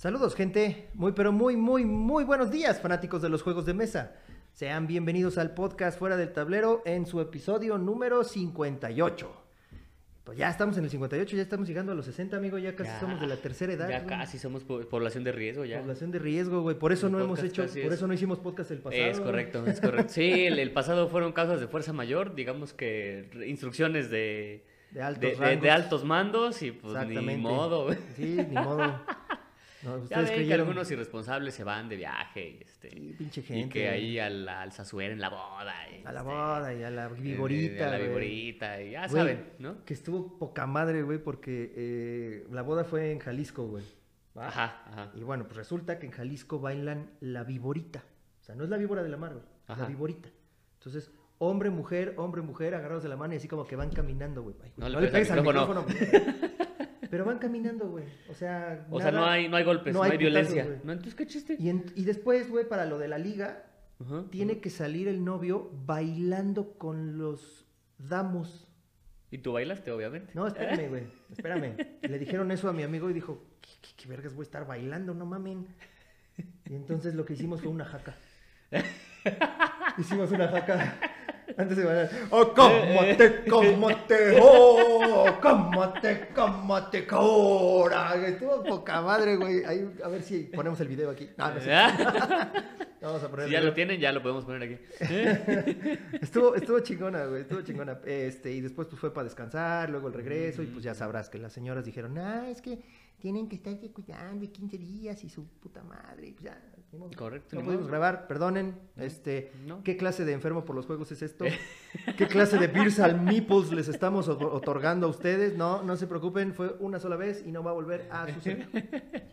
Saludos, gente. Muy, pero muy, muy, muy buenos días, fanáticos de los juegos de mesa. Sean bienvenidos al podcast Fuera del Tablero en su episodio número 58. Pues ya estamos en el 58, ya estamos llegando a los 60, amigo. Ya casi Ya, somos de la tercera edad. Ya güey. casi somos po- población de riesgo, ya. Población de riesgo, güey. Por eso El no hemos hecho, por es- eso no hicimos podcast el pasado. Es correcto, es correcto. Sí, el, el pasado fueron causas de fuerza mayor, digamos que instrucciones de, De altos de, de- rangos. de altos mandos y pues ni modo. güey. Sí, ni modo. No, Ya ven que algunos irresponsables se van de viaje y, este, Sí, pinche y gente. que ahí al, al en la boda. y, A la este, boda y a la eh, vigorita. A la vigorita, y ya Güey, saben, ¿no? Que estuvo poca madre, güey, porque eh, la boda fue en Jalisco, güey. ¿va? Ajá, ajá. Y bueno, pues resulta que en Jalisco bailan la viborita. O sea, no es la víbora de la mar, güey, es la viborita. Entonces, hombre, mujer, hombre, mujer, agarrados de la mano y así como que van caminando, güey. Güey, No le pegues al micrófono. Pero van caminando, güey. O sea, O sea, no hay, no hay golpes, no hay putazos, violencia. ¿No? Entonces, ¿qué chiste? Y, en- y después, güey, para lo de la liga, tiene que salir el novio bailando con los damos. Y tú bailaste, obviamente. No, espérame, güey, espérame. Le dijeron eso a mi amigo y dijo, ¿qué, qué, qué vergas voy a estar bailando? No mamen. Y entonces lo que hicimos fue una jaca. Hicimos una jaca antes de bailar. ¡Oh, cómate, cómate, oh, cómate, cómate, ahora! Estuvo poca madre, güey. Ahí, a ver si ponemos el video aquí. No, no sé. Vamos a poner Si ya lo tienen, ya lo podemos poner aquí. Estuvo, estuvo chingona, güey, estuvo chingona. Este, y después pues fue para descansar, luego el regreso, y pues ya sabrás que las señoras dijeron, ah, es que tienen que estar cuidando y 15 días y su puta madre, y pues ya. Correcto, No pudimos grabar, perdonen. Este, No. ¿qué clase de enfermo por los juegos es esto? ¿Qué clase de beers al meeples les estamos otorgando a ustedes? No, no se preocupen, fue una sola vez y no va a volver a suceder.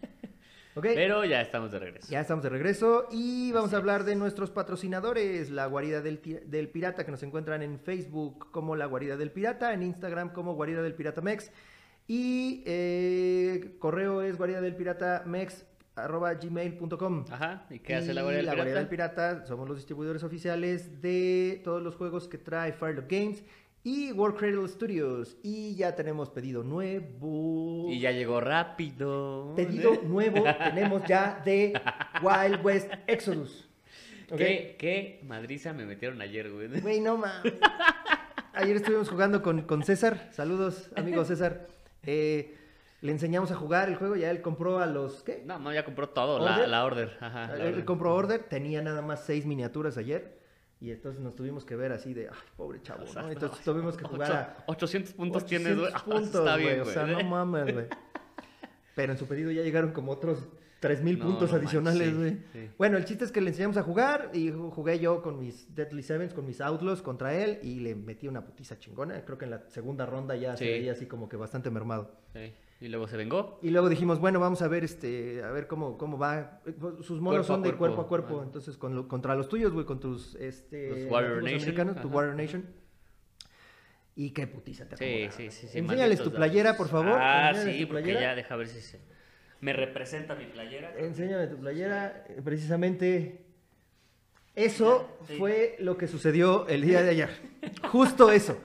¿Ok? Pero ya estamos de regreso. Ya estamos de regreso y vamos a hablar de nuestros patrocinadores, la guarida del pirata que nos encuentran en Facebook como la guarida del pirata, en Instagram como guarida del pirata mex y eh, correo es guarida del pirata mex arroba gmail.com. Ajá. ¿Y qué hace la guardia del la pirata? Guardia del Pirata somos los distribuidores oficiales de todos los juegos que trae Firelock Games y World Cradle Studios y ya tenemos pedido nuevo. Y ya llegó rápido. Pedido nuevo tenemos ya de Wild West Exodus. ¿Ok? ¿Qué, qué madriza me metieron ayer, güey? Güey, no mames. Ayer estuvimos jugando con, con César. Saludos, amigo César. Eh, le enseñamos a jugar el juego. Ya él compró a los. ¿Qué? No, no, ya compró todo, la, ¿Order? la order. Ajá, la él order. compró Order. Tenía nada más seis miniaturas ayer. Y entonces nos tuvimos que ver así de. Ay, pobre chavo, O sea, ¿no? no, Entonces tuvimos que jugar a. 800 puntos 800 tienes, güey. Ah, puntos, Está bien, güey. O sea, no mames, güey. Pero en su pedido ya llegaron como otros 3000 No, puntos no adicionales, güey. sí, sí. Bueno, el chiste es que le enseñamos a jugar y ju- jugué yo con mis Deadly Sevens, con mis Outlaws contra él y le metí una putiza chingona. Creo que en la segunda ronda ya se veía así como que bastante mermado. Sí. Y luego se vengó. Y luego dijimos, bueno, vamos a ver este, a ver cómo, cómo va. Sus monos Cuerpo son de cuerpo. cuerpo a cuerpo, entonces con lo- contra los tuyos, güey, con tus este Los Warrior Nation, americanos, tu ajá. Warrior Nation. Y qué putiza te Sí, acomodaron. sí, sí. sí Enséñales tu playera, por favor. Ah, Enséñales sí, porque ya deja ver si se... Me representa mi playera. Enséñame tu playera. eh, Precisamente eso Sí. fue lo que sucedió el día de ayer. Justo eso.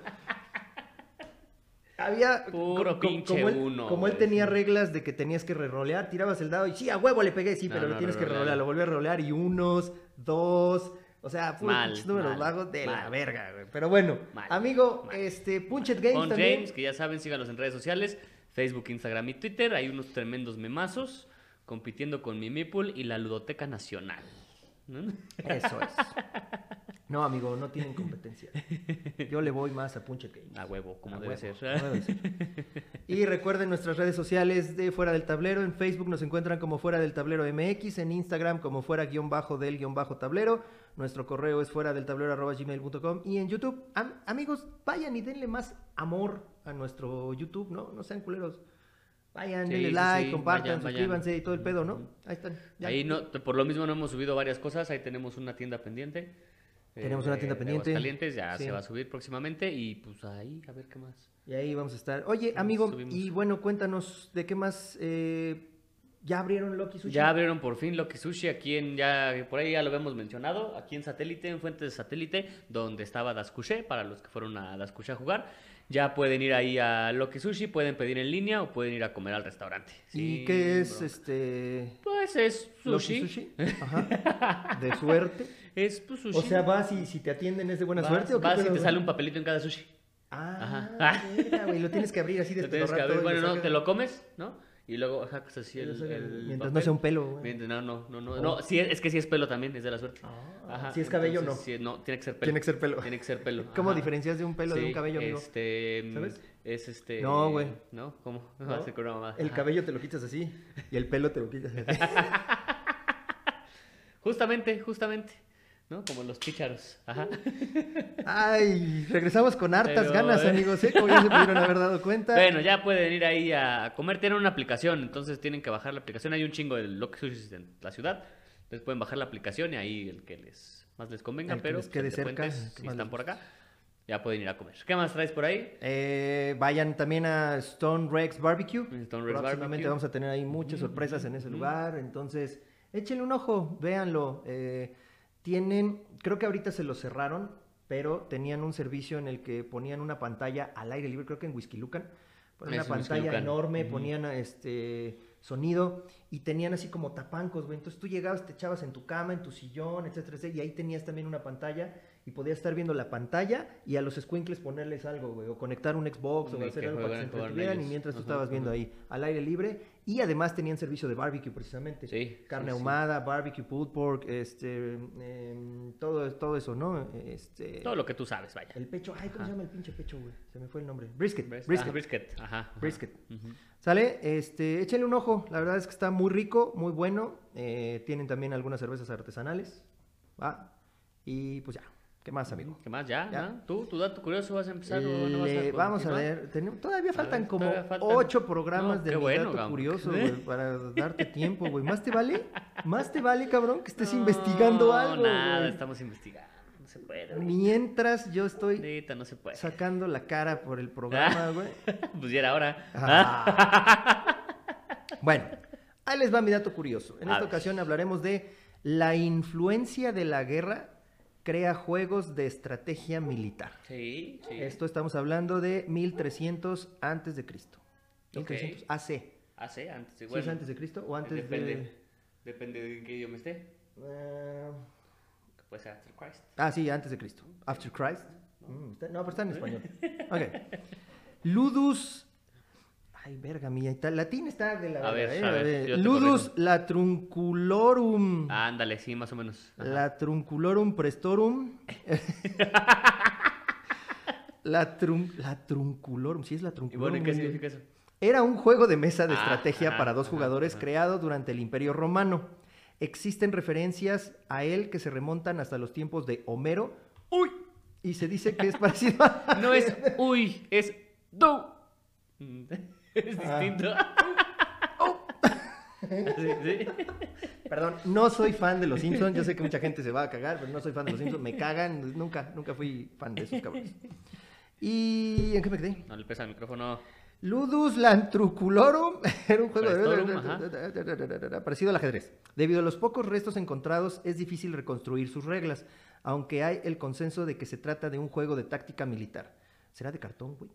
Había. Puro pinche como él, uno, como él güey, tenía reglas de que tenías que rerolear, tirabas el dado y sí, a huevo le pegué, sí, No, pero no, lo tienes que rerolear. Lo volví a rolear y unos, dos. O sea, puros Mal, números vagos de la verga, güey. Pero bueno, Mal, amigo, este, Punchet Games Con también. James, que ya saben, síganos en redes sociales, Facebook, Instagram y Twitter. Hay unos tremendos memazos compitiendo con mi Meeple y la Ludoteca Nacional. ¿No? Eso es. No, amigo, no tienen competencia. Yo le voy más a Punchet Games. A huevo, como A debe huevo, ser. como debe ser. Y recuerden nuestras redes sociales de Fuera del Tablero. En Facebook nos encuentran como Fuera del Tablero MX, en Instagram como Fuera guion bajo del guion bajo tablero. Nuestro correo es fuera del tablero arroba gmail.com y en YouTube, am- amigos, vayan y denle más amor a nuestro YouTube, ¿no? No sean culeros. Vayan, Sí, denle sí, like, sí, compartan, vayan, vayan. suscríbanse y todo el pedo, ¿no? Ahí están. ya. Ahí no, por lo mismo no hemos subido varias cosas. Ahí tenemos una tienda pendiente. Tenemos una tienda de pendiente. Aguascalientes, ya se va a subir próximamente. Y pues ahí, a ver qué más. Y ahí vamos a estar. Oye, amigo, subimos. y bueno, cuéntanos de qué más eh, Ya abrieron Loki Sushi. Ya abrieron por fin Loki Sushi aquí en, ya, por ahí ya lo habíamos mencionado, aquí en Satélite, en Fuentes de Satélite, donde estaba Daskuché, para los que fueron a Daskuché a jugar. Ya pueden ir ahí a Loki Sushi, pueden pedir en línea o pueden ir a comer al restaurante. ¿Y qué es bronca. este Pues es Loki sushi. Sushi? Ajá. De suerte. Es pues, sushi. O sea, vas y si te atienden es de buena vas, suerte o qué vas y te sale un papelito en cada sushi. Ah, Ajá. güey, lo tienes que abrir así Lo tienes que abrir. Bueno, no, te lo comes, ¿no? Y luego sacas así Y lo el, el mientras no sea un pelo, güey. Mientras- No, no, no, no. Oh. No, sí, es que sí es pelo también, es de la suerte. Ah, si es cabello, entonces, sí, no, tiene que ser pelo. Tiene que ser pelo. Tiene que ser pelo. ¿Cómo ajá. diferencias de un pelo de un cabello, amigo? Este, mm, ¿Sabes? Es este. No, güey. ¿No? ¿Cómo? ¿No? El Ajá. cabello te lo quitas así y el pelo te lo quitas así. Justamente, justamente. ¿No? Como los chícharos. Ajá. Ay, regresamos con hartas Pero, ganas, eh. amigos, ¿eh? Como ya se pudieron haber dado cuenta. Bueno, ya pueden ir ahí a comer. Tienen una aplicación, entonces tienen que bajar la aplicación. Hay un chingo de Loki Sushi en la ciudad. Entonces pueden bajar la aplicación y ahí el que les más les convenga. El que pero les quede cerca, Puentes, que si están por acá, ya pueden ir a comer. ¿Qué más traes por ahí? Eh, vayan también a Stone Rex Barbecue. Stone Rex Próximamente Barbecue. vamos a tener ahí muchas sorpresas en ese lugar. Entonces, échenle un ojo, véanlo. Eh, tienen, creo que ahorita se lo cerraron, pero tenían un servicio en el que ponían una pantalla al aire libre, creo que en Whisky Lucan. Ponían Es una pantalla Lucan. enorme, ponían este sonido y tenían así como tapancos, güey. Entonces tú llegabas, te echabas en tu cama, en tu sillón, etcétera, etcétera, y ahí tenías también una pantalla y podías estar viendo la pantalla y a los squinkles ponerles algo, güey, o conectar un Xbox o hacer algo para que se entretuvieran y mientras tú estabas viendo ajá. ahí al aire libre y además tenían servicio de barbecue precisamente. Sí, Carne sí, sí. ahumada, barbecue, pulled pork, este, em, todo, todo eso, ¿no? Este, Todo lo que tú sabes, vaya. el pecho, ay, ¿cómo Ajá. se llama el pinche pecho, güey? Se me fue el nombre. Brisket, Bris- brisket. ah, brisket. Ajá. Brisket. ¿Sale? Este, échenle un ojo. La verdad es que está muy rico, muy bueno. Eh, tienen también algunas cervezas artesanales. ¿va? Y pues ya. ¿Qué más, amigo? ¿Qué más? ¿Ya? Ya. ¿no? ¿Tú? ¿Tu dato curioso vas a empezar o no vas a Le- vamos a ver. todavía faltan ver, como todavía faltan. ocho programas No, de qué mi bueno, dato curioso, güey, para darte tiempo, güey. ¿Más te vale? ¿Más te vale, cabrón, que estés No, investigando algo, nada, güey? estamos investigando. No se puede. Mientras yo estoy Ahorita no se puede. sacando la cara por el programa, güey. pues ya era hora. Ah. Bueno, ahí les va mi dato curioso. En A esta ver. ocasión hablaremos de la influencia de la guerra crea juegos de estrategia militar. Sí, sí. Esto estamos hablando de 1300 antes de Cristo. Ok. 1300 AC. Sí, antes. ¿Sí Sí, es antes de Cristo o antes depende, de Depende de qué idioma esté. puede ser After Christ. Ah, sí, antes de Cristo. After Christ. Mm, está- no, pero está en español. Ok. Ludus. Ay, verga mía. está- Latín está de la. A ver, a ver, eh. Ludus latrunculorum. Ándale, sí, más o menos. Ajá. Latrunculorum prestorum. la, trun, la trunculorum. Sí, es la Y bueno, ¿y qué significa eso? Era un juego de mesa de Ah, estrategia ajá, para dos jugadores ajá. creado durante el Imperio Romano. Existen referencias a él que se remontan hasta los tiempos de Homero. ¡Uy! Y se dice que es parecido a... No es uy, es do. Es Ah. distinto. Sí. Perdón, no soy fan de los Simpsons. Yo sé que mucha gente se va a cagar, pero no soy fan de los Simpsons. Me cagan. Nunca, nunca fui fan de esos cabrones. ¿Y en qué me quedé? No le pesa el micrófono. Ludus Lantruculorum era un juego de... parecido al ajedrez. Debido a los pocos restos encontrados, es difícil reconstruir sus reglas, aunque hay el consenso de que se trata de un juego de táctica militar. ¿Será de cartón, güey?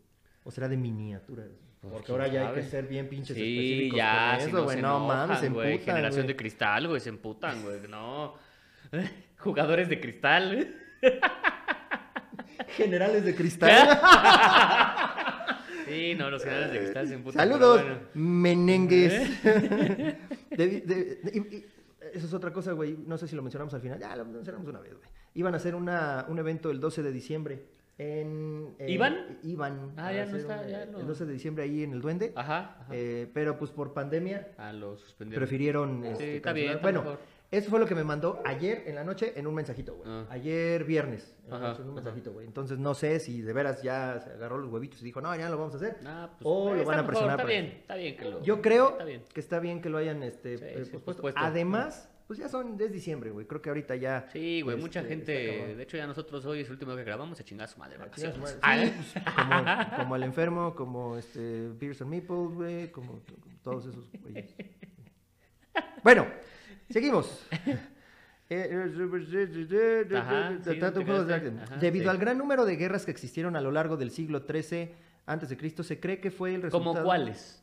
¿O será de miniatura? Porque quién ahora ya hay que ser bien pinches Sí, específicos ya, con si eso, no güey. mames, se emputan, Generación de cristal, güey, se emputan, güey. No. Jugadores de cristal. Generales de cristal. Sí, no, los generales de cristal se emputan. Saludos, bueno. menengues. De- de- de- y- y- eso es otra cosa, güey. No sé si lo mencionamos al final. Ya lo mencionamos una vez, güey. Iban a hacer una, un evento el 12 de diciembre. En, en- ¿Iban? Iban. Ah, a ya no hacer está, un- ya no. El 12 de diciembre ahí en el Duende. Ajá. ajá. Eh, pero pues por pandemia ah, lo suspendieron. prefirieron. este, está bien, está bueno, mejor. eso fue lo que me mandó ayer en la noche en un mensajito, güey. Ah. Ayer viernes. Ajá, noche, en un mensajito, güey. Entonces no sé si de veras ya se agarró los huevitos y dijo, no, ya lo vamos a hacer. Ah, pues, o lo está van a mejor, presionar. Está para bien, está bien que lo. Yo creo Está bien. que está bien que lo hayan este, Sí, eh, sí, pospuesto. pospuesto. Además, pues ya son, es diciembre, güey. Creo que ahorita ya. Sí, güey, mucha este, gente. está cabrón. De hecho, ya nosotros hoy es el último que grabamos, a chingar a su madre chinga su vacaciones. madre. Ah, Sí, pues, como, como el enfermo, como este Pearson Meeples, güey, como, como todos esos güeyes. Bueno, seguimos. Ajá, sí, ajá, Debido sí. al gran número de guerras que existieron a lo largo del siglo XIII antes de Cristo, se cree que fue el resultado. ¿Como cuáles?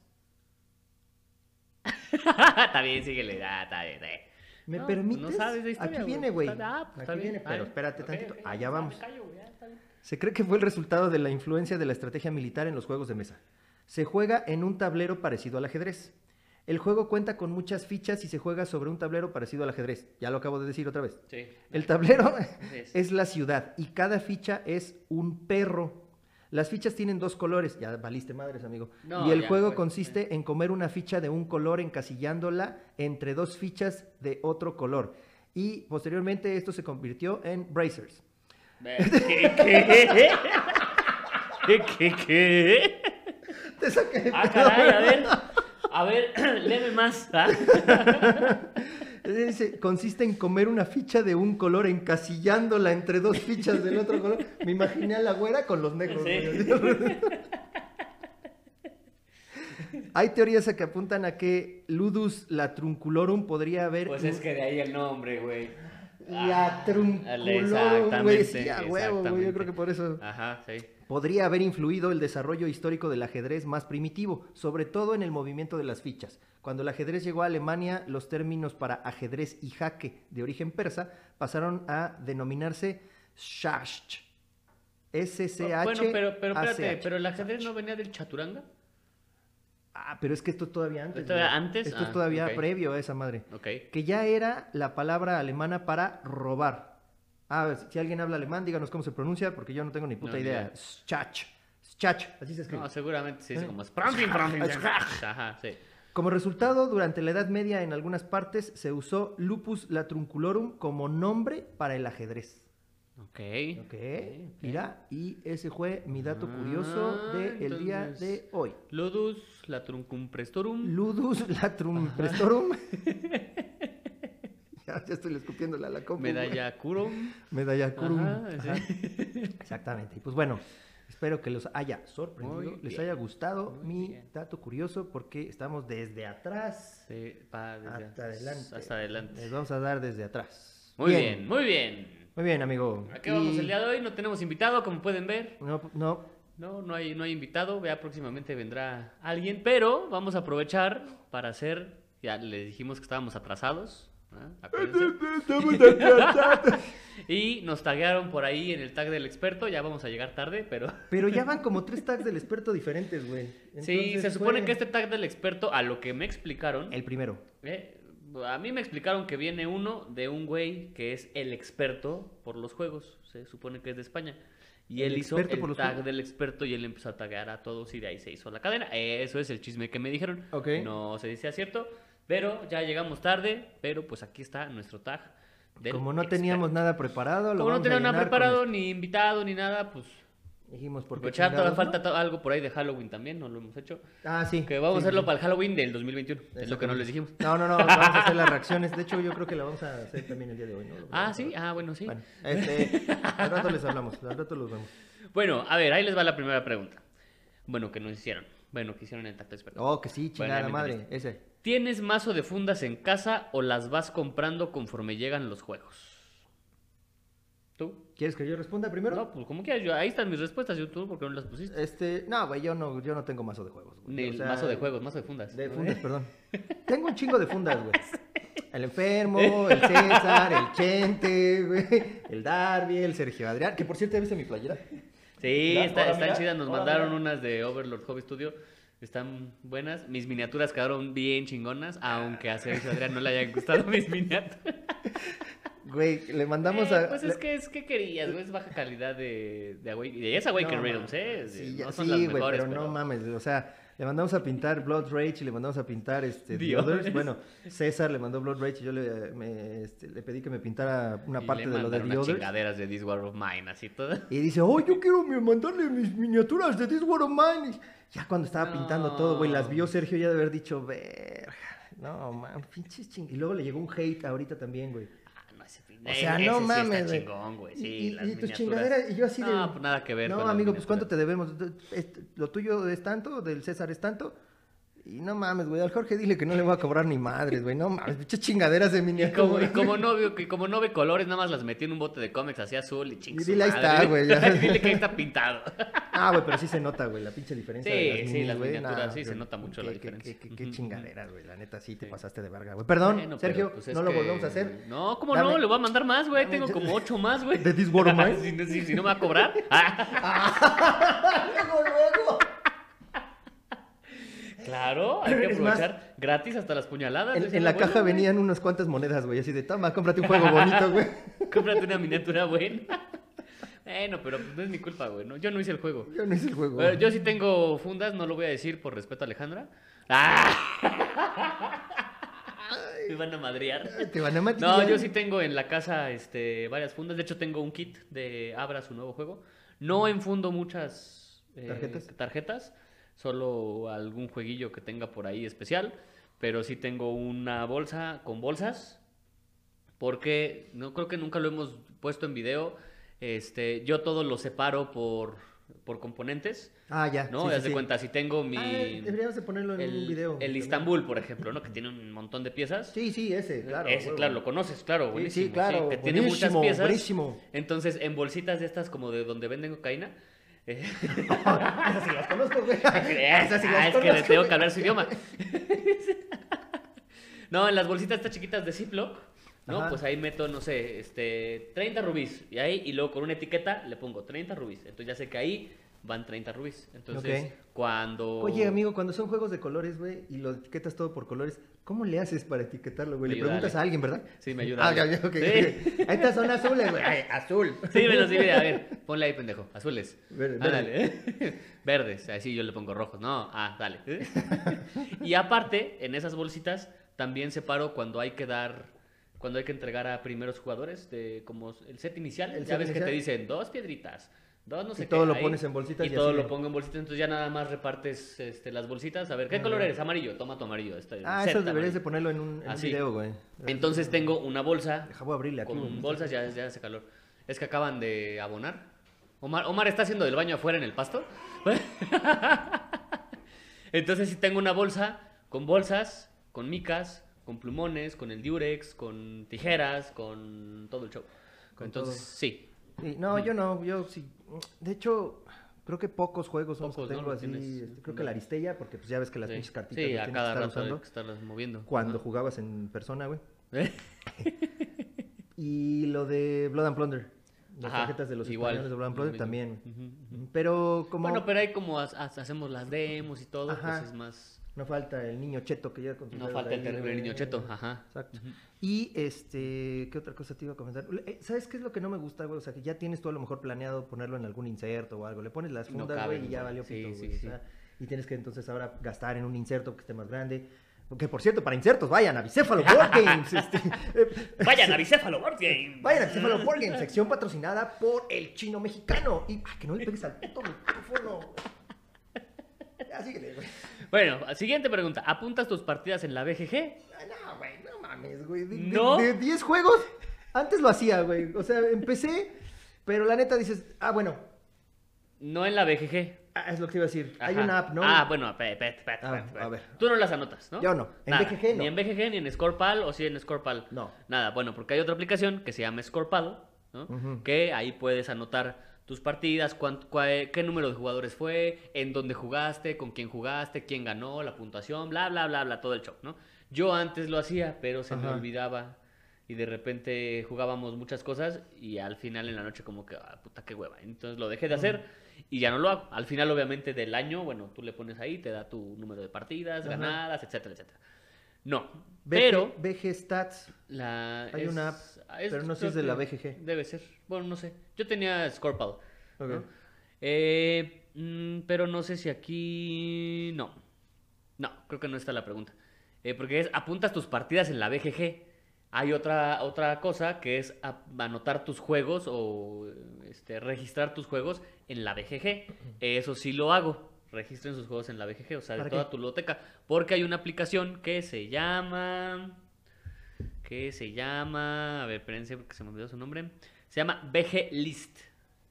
está bien, síguele. Ah, está bien, está bien. ¿Me No, permites? No sabes de historia. Aquí viene, güey. Ah, pues Aquí viene, pero espérate tantito. Allá vamos. me callo, güey, ya está bien. Se cree que fue el resultado de la influencia de la estrategia militar en los juegos de mesa. Se juega en un tablero parecido al ajedrez. El juego cuenta con muchas fichas y se juega sobre un tablero parecido al ajedrez. Ya lo acabo de decir otra vez. Sí. El tablero es la ciudad y cada ficha es un perro. Las fichas tienen dos colores, ya valiste madres, amigo. No, y el ya, juego consiste en comer una ficha de un color encasillándola entre dos fichas de otro color. Y posteriormente esto se convirtió en Bracers. ¿Qué? ¿Qué? ¿Qué? ¿Qué? ¿Qué? Te saqué de Ah, caray, a ver. A ver, léeme más. ¿ah? Dice, consiste en comer una ficha de un color encasillándola entre dos fichas del otro color. Me imaginé a la güera con los negros. Sí. Hay teorías que apuntan a que Ludus latrunculorum podría haber... Pues es que de ahí el nombre, güey. Latrunculorum, güey. Sí, a huevo, güey. Yo creo que por eso... Ajá, sí. Podría haber influido el desarrollo histórico del ajedrez más primitivo, sobre todo en el movimiento de las fichas. Cuando el ajedrez llegó a Alemania, los términos para ajedrez y jaque de origen persa pasaron a denominarse shasht. S-C-H. Bueno, pero, pero espérate, pero el ajedrez no venía del chaturanga. Ah, pero es que esto es todavía antes. ¿Todavía güey. antes? Esto es Ah, todavía previo a esa madre. Ok. Que ya era la palabra alemana para robar. Ah, si alguien habla alemán, díganos cómo se pronuncia, porque yo no tengo ni puta No, idea. Schach. Schach, así se escribe. No, seguramente se dice Eh. como Ajá, sí. Como resultado, durante la Edad Media en algunas partes se usó Lupus latrunculorum como nombre para el ajedrez. Ok. Ok, mira, y ese fue mi dato curioso Ah, del día entonces- de hoy. Ludus latruncum prestorum. Ludus latrum prestorum. ya, ya estoy escupiéndole a la compu. güey. Medalla curum. Medalla curum. Ajá, sí. Exactamente. Y pues bueno, espero que los haya sorprendido, Muy les bien, haya gustado muy mi bien. dato curioso porque estamos desde atrás Sí, pa- desde- hasta adelante. Hasta adelante. Les vamos a dar desde atrás. Muy bien, muy bien. Muy bien, amigo. ¿A qué vamos Y- el día de hoy? No tenemos invitado, como pueden ver. No, no. No, no hay, no hay invitado. Ya próximamente vendrá alguien. Pero vamos a aprovechar para hacer. Ya les dijimos que estábamos atrasados. ¿Ah? Y nos taguearon por ahí en el tag del experto. Ya vamos a llegar tarde, pero. Pero ya van como tres tags del experto diferentes, güey. sí, se supone fue que este tag del experto, a lo que me explicaron. El primero. eh, a mí me explicaron que viene uno de un güey que es el experto por los juegos. Se supone que es de España. Y ¿El él hizo el por los tag juegos? del experto y él empezó a taguear a todos y de ahí se hizo la cadena. Eso es el chisme que me dijeron. No se dice cierto, pero ya llegamos tarde. Pero pues aquí está nuestro tag. Como no experto. teníamos nada preparado, lo Como no vamos a tenía nada preparado, ni invitado, ni nada, pues. Dijimos, porque todavía falta algo por ahí de Halloween también, no lo hemos hecho. Ah, sí. Que vamos sí, a hacerlo sí. para el Halloween del 2021. Es lo que no les dijimos. No, no, no, vamos a hacer las reacciones. De hecho, yo creo que la vamos a hacer también el día de hoy, ¿no? Ah, sí, ah, bueno, sí. Bueno, este, al rato les hablamos, al rato los vemos. Bueno, a ver, ahí les va la primera pregunta. Bueno, que nos hicieron. Bueno, que hicieron el tacto experto. Oh, que sí, Bueno, chingada me madre, ese. ¿Tienes mazo de fundas en casa o las vas comprando conforme llegan los juegos? ¿Tú? ¿Quieres que yo responda primero? No, pues como quieras. Yo, ahí están mis respuestas. ¿Yo tú por qué no las pusiste? Este, no, güey, yo no, yo no tengo mazo de juegos. güey. Ni O el sea, mazo de juegos, mazo de fundas. De fundas, perdón. Tengo un chingo de fundas, güey. El enfermo, el César, el Chente, güey, el Darby, el Sergio Adrián, que por cierto, ¿ya viste mi playera? Sí, está- están chidas. Nos hola, mandaron mira. unas de Overlord Hobby Studio. Están buenas. Mis miniaturas quedaron bien chingonas. Aunque a Sergio Adrián no le hayan gustado mis miniaturas. Güey, le mandamos Eh, a... Pues es que es que querías, güey. Es baja calidad de, de Awakening. Y es Awaken No, Realms, ¿eh? Sí, no son sí, las güey, mejores, pero, no mames, o sea, le mandamos a pintar Blood Rage y le mandamos a pintar este, The The Others. Bueno, César le mandó Blood Rage y yo le, me, este, le pedí que me pintara una Y parte le de lo de The Others. chingaderas de This War of Mine, así todo. Y dice, oh, yo quiero mandarle mis miniaturas de This War of Mine. Y ya cuando estaba pintando todo, güey, las vio Sergio ya de haber dicho, verga. No, man, pinches ching... Y luego le llegó un hate ahorita también, güey. O sea, no mames, güey. Sí, y, las y tus chingaderas, y yo así de... No, pues nada que ver No, amigo, pues ¿cuánto te debemos? Lo tuyo es tanto, del César es tanto. Y no mames, güey, al Jorge dile que no le voy a cobrar ni madres, güey. No mames, pinches chingaderas de Y miniatura. como, y como no veo, que como no ve colores, nada más las metí en un bote de cómics así azul y ching. Y su dile, ahí está, güey, ya. dile que ahí está pintado. Ah, güey, pero sí se nota, güey, la pinche diferencia. Sí, de las sí, minis, las güey. miniaturas, sí, güey, se nota mucho la qué- diferencia. Qué, qué, qué Ujú, chingaderas, güey, la neta, sí te Sí. pasaste de verga, güey. Perdón, Bueno, pero, Sergio, pues, es no lo que- volvemos a hacer. No, ¿cómo Dame- no? Le voy a mandar más, güey. Tengo como ocho más, güey. ¿De This War of Mine? si, no- si- si no me va a cobrar. Ah, luego, luego. Claro, hay que más, aprovechar gratis hasta las puñaladas. En, la caja güey. venían unas cuantas monedas, güey, así de, toma, cómprate un juego bonito, güey. Cómprate una miniatura buena. Bueno, pero no es mi culpa, güey. ¿no? Yo no hice el juego. Yo no hice el juego. Bueno, yo sí tengo fundas, no lo voy a decir por respeto a Alejandra. ¡Ah! Me van a madrear. Te van a matar. No, yo sí tengo en la casa este, varias fundas. De hecho, tengo un kit de Abra su nuevo juego. No enfundo muchas eh, ¿Tarjetas? tarjetas, solo algún jueguillo que tenga por ahí especial. Pero sí tengo una bolsa con bolsas. Porque no creo que nunca lo hemos puesto en video. Este, yo todo lo separo por, por componentes. Ah, ya. ¿No? sí, de sí. cuenta, si tengo mi. Ah, deberíamos de ponerlo en el, un video. el. Istanbul, por ejemplo, ¿no? Que tiene un montón de piezas. Sí, sí, ese, claro. Ese, claro, lo conoces, claro, buenísimo. sí, claro. que tiene muchas piezas. Buenísimo. Entonces, en bolsitas de estas como de donde venden cocaína. Eh, Esas sí las conozco, güey. Esas sí ah, las es que conozco, tengo que hablar su idioma. no, en las bolsitas estas chiquitas de Ziploc, ¿no? Ajá. Pues ahí meto, no sé, este, 30 rubíes. Y ahí, y luego con una etiqueta le pongo 30 rubíes. Entonces ya sé que ahí van 30 rubíes. Entonces, cuando... Oye, amigo, cuando son juegos de colores, güey, y lo etiquetas todo por colores, ¿cómo le haces para etiquetarlo, güey? Me Le ayuda, preguntas a alguien, ¿verdad? Sí, me ayuda. Ah, ya, ya, ok. Sí. Estas son azules, güey. Ay, azul. Sí, me lo sí, mira, a ver, ponle ahí, pendejo. Azules. Verde, Ándale. Verdes, así yo le pongo rojos. No, ah, dale. y aparte, en esas bolsitas también separo cuando hay que dar, cuando hay que entregar a primeros jugadores, de, como el set inicial. El ya set ves que te dicen dos piedritas. Dos no sé Y qué, todo lo ahí, pones en bolsitas Y, y todo así lo pongo en bolsitas, entonces ya nada más repartes este, las bolsitas. A ver, ¿qué Ajá. color eres? Amarillo, toma tu amarillo. Este, Ah, eso deberías de ponerlo en un, en un video, güey. Entonces tengo una bolsa Deja, voy a abrirle aquí. güey. con bolsas, ya, ya hace calor. Es que acaban de abonar. Omar, Omar está haciendo del baño afuera en el pasto. Entonces sí tengo una bolsa con bolsas, con micas, con plumones, con el diurex, con tijeras, con todo el show. Con Entonces, todo. sí. Sí, no, yo no, yo sí. De hecho, creo que pocos juegos son los Pocos, que ¿no? tengo así. tienes, este, creo que la Aristella, porque pues ya ves que las sí. pinches cartitas Sí, las a tienes cada que estar rato hay usando que estarlas moviendo. cuando Ajá. jugabas en persona, güey. ¿Eh? Y lo de Blood and Plunder. Las Ajá, tarjetas de los igual, españoles de Blood and lo Plunder mismo. también. Ujú, ujú. Pero como Bueno, pero ahí como ha- ha- hacemos las demos y todo, Ajá. pues es más... no falta el niño cheto que ya con sus No falta el terrible niño cheto, ajá. Exacto. Y este, ¿qué otra cosa te iba a comentar? Eh, ¿Sabes qué es lo que no me gusta, güey? O sea, que ya tienes tú a lo mejor planeado ponerlo en algún inserto o algo. Le pones las fundas, güey, y ya valió Sí, pito, sí, güey. o sí. sea, y tienes que entonces ahora gastar en un inserto que esté más grande. Que por cierto, para insertos, vayan a Bicéfalo Board Games. este, eh, Vayan a Bicéfalo Board Game. Vayan a Bicéfalo Board Games, sección patrocinada por el chino mexicano. Y ay, que no le pegues al puto micrófono. Ya síguele, güey. Bueno, siguiente pregunta. ¿Apuntas tus partidas en la BGG? No, güey, no mames, güey. De, ¿No? de 10 juegos, antes lo hacía, güey. O sea, empecé, pero la neta dices, ah, bueno, No en la BGG. ah, es lo que iba a decir. Hay una app, ¿no? Ah, bueno, pe- pe- Ah, a ver. Tú no las anotas, ¿no? Yo no. En Nada. BGG no. Ni en BGG, ni en Scorpal, o sí en Scorpal. No. Nada, bueno, porque hay otra aplicación que se llama Scorpal, ¿no? Que ahí puedes anotar tus partidas, cuánto- cua- qué número de jugadores fue, en dónde jugaste, con quién jugaste, quién ganó, la puntuación, bla, bla, bla, bla, todo el show, ¿no? Yo antes lo hacía, pero se me olvidaba y de repente jugábamos muchas cosas y al final en la noche como que, ah, puta, qué hueva. Entonces lo dejé de hacer y ya no lo hago. Al final, obviamente, del año, bueno, tú le pones ahí, te da tu número de partidas, Ajá. ganadas, etcétera, etcétera. No, BG, pero BG Stats. la Hay es- una app, es- pero no sé si es de la BGG. Debe ser. Bueno, no sé. Yo tenía Scorpal. Eh, mm, pero no sé si aquí. No. No, creo que no está la pregunta. Eh, porque es apuntas tus partidas en la BGG. Hay otra, otra cosa que es anotar tus juegos o este, registrar tus juegos en la BGG. Eso sí lo hago. Registren sus juegos en la BGG, o sea, de ¿Para toda qué? tu biblioteca. Porque hay una aplicación que se llama. Que se llama. A ver, espérense porque se me olvidó su nombre. Se llama BG List.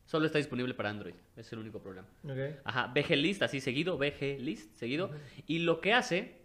Solo está disponible para Android. Es el único problema. Ok. Ajá, VG List, así seguido, VG List, seguido. Y lo que hace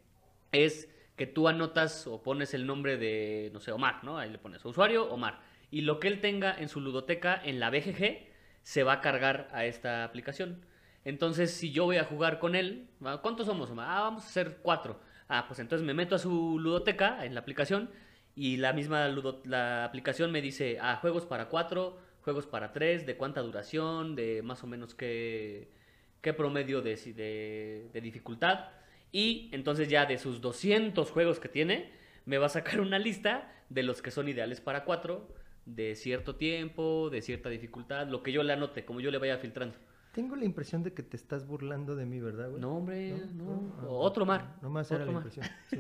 es que tú anotas o pones el nombre de, no sé, Omar, ¿no? Ahí le pones usuario, Omar. Y lo que él tenga en su ludoteca, en la BGG, se va a cargar a esta aplicación. Entonces, si yo voy a jugar con él. ¿cuántos somos, Omar? Ah, vamos a ser cuatro. Ah, pues entonces me meto a su ludoteca en la aplicación y la misma la aplicación me dice, ah, juegos para cuatro, juegos para tres, de cuánta duración, de más o menos qué, qué promedio de, de, de dificultad. Y entonces ya de sus 200 juegos que tiene, me va a sacar una lista de los que son ideales para cuatro, de cierto tiempo, de cierta dificultad, lo que yo le anote, como yo le vaya filtrando. Tengo la impresión de que te estás burlando de mí, ¿verdad, güey? No, hombre, no. Ah, Otro mar. Nomás era Otro la mar. impresión. sí.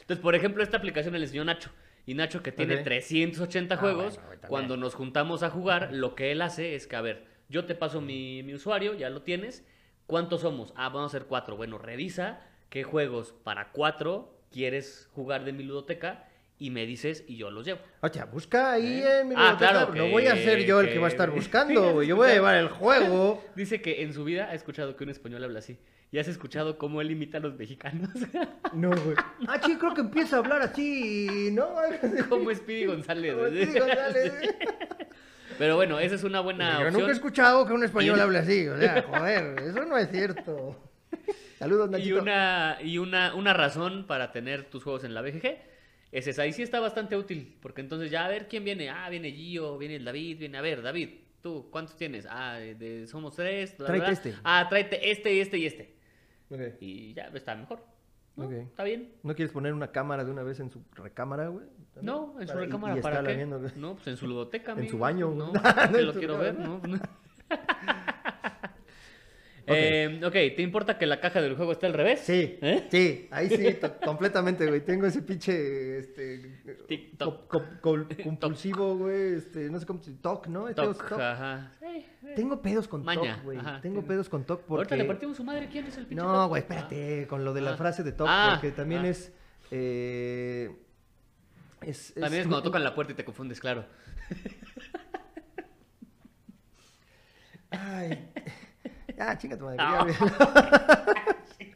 Entonces, por ejemplo, esta aplicación le enseñó Nacho. Y Nacho, que tiene Ok. 380 Ah, juegos, bueno, cuando nos juntamos a jugar, lo que él hace es que, a ver, yo te paso mi, mi usuario, ya lo tienes. ¿Cuántos somos? Ah, vamos a ser cuatro. Bueno, revisa qué juegos para cuatro quieres jugar de mi ludoteca y me dices y yo los llevo. O sea, busca ahí ¿Eh? en mi Ah, claro, No voy a ser yo el que va a estar buscando, güey. Yo voy a llevar el juego. Dice que en su vida ha escuchado que un español habla así. ¿Y has escuchado cómo él imita a los mexicanos? No, güey. Ah, sí, creo que empieza a hablar así, ¿no? como Speedy González. Como Speedy González. Pero bueno, esa es una buena Yo opción. nunca he escuchado que un español Y- hable así. O sea, joder, eso no es cierto. Saludos, Y Nachito. una, y una, una razón para tener tus juegos en la BGG es esa. Y sí está bastante útil, porque entonces ya a ver quién viene. Ah, viene Gio, viene el David, viene a ver, David, tú, ¿cuántos tienes? Ah, de- somos tres. bla, bla, Tráete bla. este. Ah, tráete este y este y este. Ok. Y ya está mejor. ¿no? Ok. Está bien. ¿No quieres poner una cámara de una vez en su recámara, güey? No, en su Para- recámara, y ¿para qué? viendo, güey. No, pues en su ludoteca. En amigo. su baño, No, En lo quiero ver. ¿no? Eh, ok, ¿te importa que la caja del juego esté al revés? Sí, ¿Eh? sí, ahí sí, completamente, güey. Tengo ese pinche, este, TikTok. co- co- col- compulsivo, güey, este, no sé cómo se TOC, ¿no? Este es Toc, TOC. ajá. Eh, eh. Tengo pedos con Maña, TOC, güey. Tengo pedos con TOC porque... Ahorita le partimos su madre. ¿Quién es el pinche No, güey, espérate, con lo de la Ah. frase de TOC, Ah, porque también ah. es, eh, es... También es cuando tocan la puerta y te confundes, claro. Ay, ah, chinga tu madre. Ah. ya,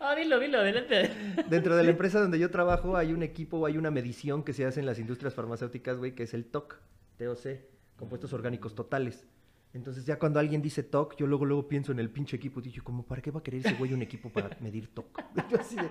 Ah, dilo, dilo, adelante. Dentro de la empresa donde yo trabajo hay un equipo, hay una medición que se hace en las industrias farmacéuticas, güey, que es el TOC, TOC, compuestos orgánicos totales. Entonces ya cuando alguien dice TOC, yo luego luego pienso en el pinche equipo, digo, como para qué va a querer ese güey un equipo para medir TOC? Yo así de, O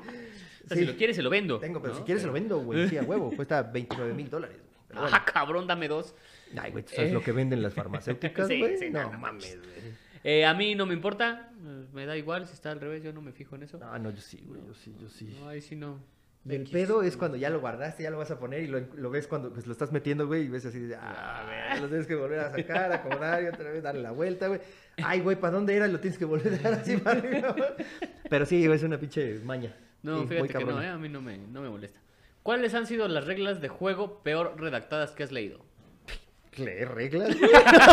sea, sí, si lo quieres, se lo vendo. tengo, pero ¿no? si quieres se lo vendo, güey, sí, a huevo, cuesta 29 mil dólares, güey. Pero bueno. Ah, cabrón, dame dos. Ay, güey, ¿tú sabes Eh. lo que venden las farmacéuticas, Sí, güey? sí, no, no, no mames, güey. Eh, a mí no me importa. Me da igual si está al revés. Yo no me fijo en eso. No, no, yo sí, güey, yo sí, yo sí. No, ahí sí no. Y el X. pedo es cuando ya lo guardaste, ya lo vas a poner y lo, lo ves cuando pues, lo estás metiendo, güey, y ves así, de, ah, a ver, lo tienes que volver a sacar, acomodar y otra vez darle la vuelta, güey. Ay, güey, ¿para dónde era? Lo tienes que volver a dar así para arriba, güey. Pero sí, es una pinche maña. No, Sí, fíjate que no, eh, a mí no me, no me molesta. ¿Cuáles han sido las reglas de juego peor redactadas que has leído? ¿Leer reglas?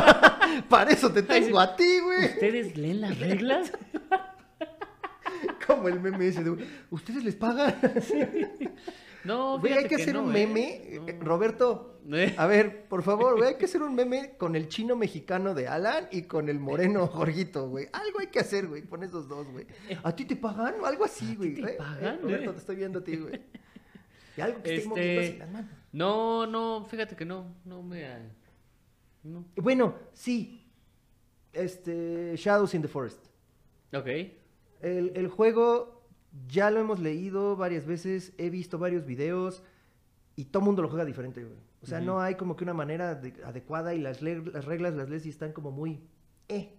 para eso te tengo a ti, güey. ¿Ustedes leen las reglas? Como el meme ese de, ¿ustedes les pagan? No, Güey, hay que hacer no, un ¿eh? meme. No. eh, Roberto, Eh. a ver, por favor, güey, hay que hacer un meme con el chino mexicano de Alan y con el moreno Jorgito, güey. Algo hay que hacer, güey, con esos dos, güey. ¿A ti te pagan o algo así, güey? te eh? pagan, Eh, Roberto, eh? te estoy viendo a ti, güey. Y algo que esté Este, moviendo así las manos. No, no, fíjate que no, no me... No. Bueno, sí. Este, Shadows in the Forest. Ok. El, el juego ya lo hemos leído varias veces, he visto varios videos y todo mundo lo juega diferente, güey. O sea, no hay como que una manera de- adecuada y las, le- las reglas las lees y están como muy, eh,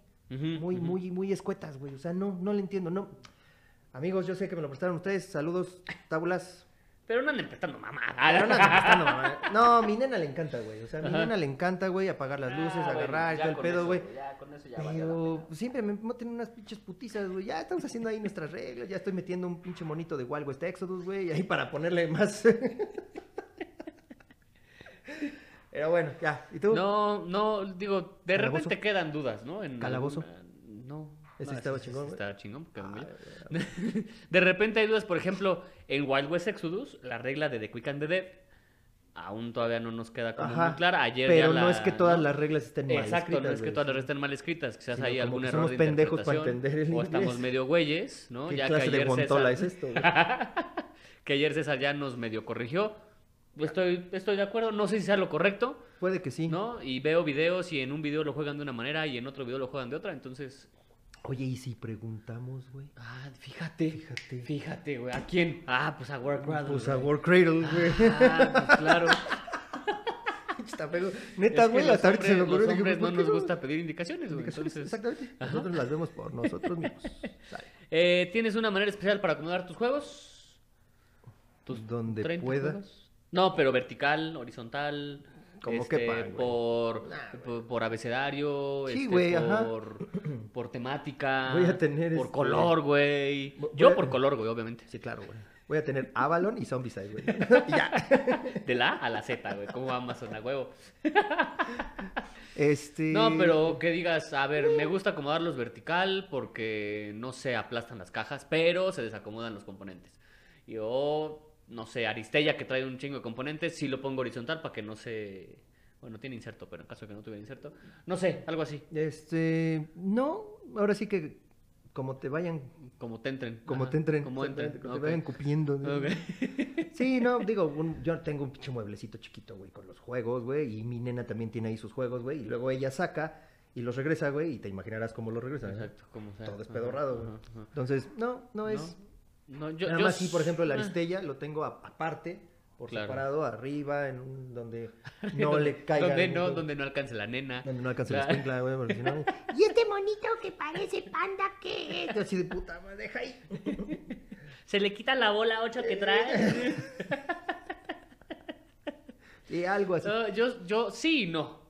muy, muy, muy escuetas, güey. O sea, no, no le entiendo, no. Amigos, yo sé que me lo prestaron ustedes, saludos, tábulas. Pero no anden prestando mamada. Pero no, andan prestando, mamá. no, mi nena le encanta, güey. O sea, mi Ajá. nena le encanta, güey, apagar las luces, Ah, bueno, agarrar, ya todo el con pedo, eso, güey. Ya, con eso ya la Pero pena. siempre me meten unas pinches putizas, güey. Ya estamos haciendo ahí nuestras reglas. Ya estoy metiendo un pinche monito de Wild West Exodus, güey. Ahí para ponerle más. Pero bueno, ya. ¿Y tú? No, no, digo, de ¿Calabozo? repente quedan dudas, ¿no? En ¿Calabozo? No. Ese no, estaba ese- chingón, ese güey. Estaba chingón. porque Ah. De repente hay dudas, por ejemplo, en Wild West Exodus, la regla de The Quick and the Dead, aún todavía no nos queda como Ajá, muy clara. Ayer pero ya no la- es que todas las reglas estén mal Exacto, no escritas, es que todas las reglas estén mal escritas, quizás hay algún error somos de pendejos para entender el o estamos medio güeyes, ¿no? ¿Qué ya clase que de ayer guantola César, es esto? güey? que ayer César ya nos medio corrigió. Estoy, estoy de acuerdo, no sé si sea lo correcto, Puede que sí. ¿no? Y veo videos y en un video lo juegan de una manera y en otro video lo juegan de otra, entonces... Oye, ¿y si preguntamos, güey? Ah, fíjate, Fíjate. fíjate, güey, ¿a quién? Ah, pues a Warcraft. Pues a. War Cradle, güey. Ah, pues claro. Feo. Neta, güey, hasta ahorita se me ocurrió. los hombres ¿por no nos gusta pedir indicaciones, güey. Entonces, Exactamente. Nosotros las vemos por nosotros mismos. Eh, ¿Tienes una manera especial para acomodar tus juegos? Donde 30 pueda. juegos? No, pero vertical, horizontal. ¿Cómo este, qué pan, por, Nah, por, por abecedario, Sí, este, güey, ajá. por, por temática, Voy a tener, por este, color, güey. Yo a- por color, güey, obviamente. Sí, claro, güey. Voy a tener Avalon y Zombicide, güey. Ya. De la A a la Z, güey. ¿Cómo va Amazon a huevo? Este. No, pero que digas, a ver, me gusta acomodarlos vertical porque no se aplastan las cajas, pero se desacomodan los componentes. Y o, no sé, Aristella que trae un chingo de componentes, sí lo pongo horizontal para que no se... Bueno, tiene inserto, pero en caso de que no tuviera inserto. No sé, algo así. Este. No, ahora sí que. Como te vayan. Como te entren. Como Ajá, te entren. Como entren. exactamente, Como ok. te vayan cupiendo. Sí, no, digo, un- yo tengo un pinche mueblecito chiquito, güey, con los juegos, güey, y mi nena también tiene ahí sus juegos, güey, y luego ella saca y los regresa, güey, y te imaginarás cómo los regresa. Exacto, como sea. Todo despedorrado, güey. Entonces, no, no es... No, yo, Nada yo más sí, por ejemplo, la ah. Aristella lo tengo aparte, por Claro. separado, arriba, en un, donde no le caiga... Donde ningún- no, donde no alcance la nena. donde no alcance Claro. la escuincla, güey, porque si no... ¿Y este monito que parece panda qué es? Yo así de puta, madre, deja ahí. Se le quita la bola 8 que trae. Sí, algo así. Yo, yo sí y no.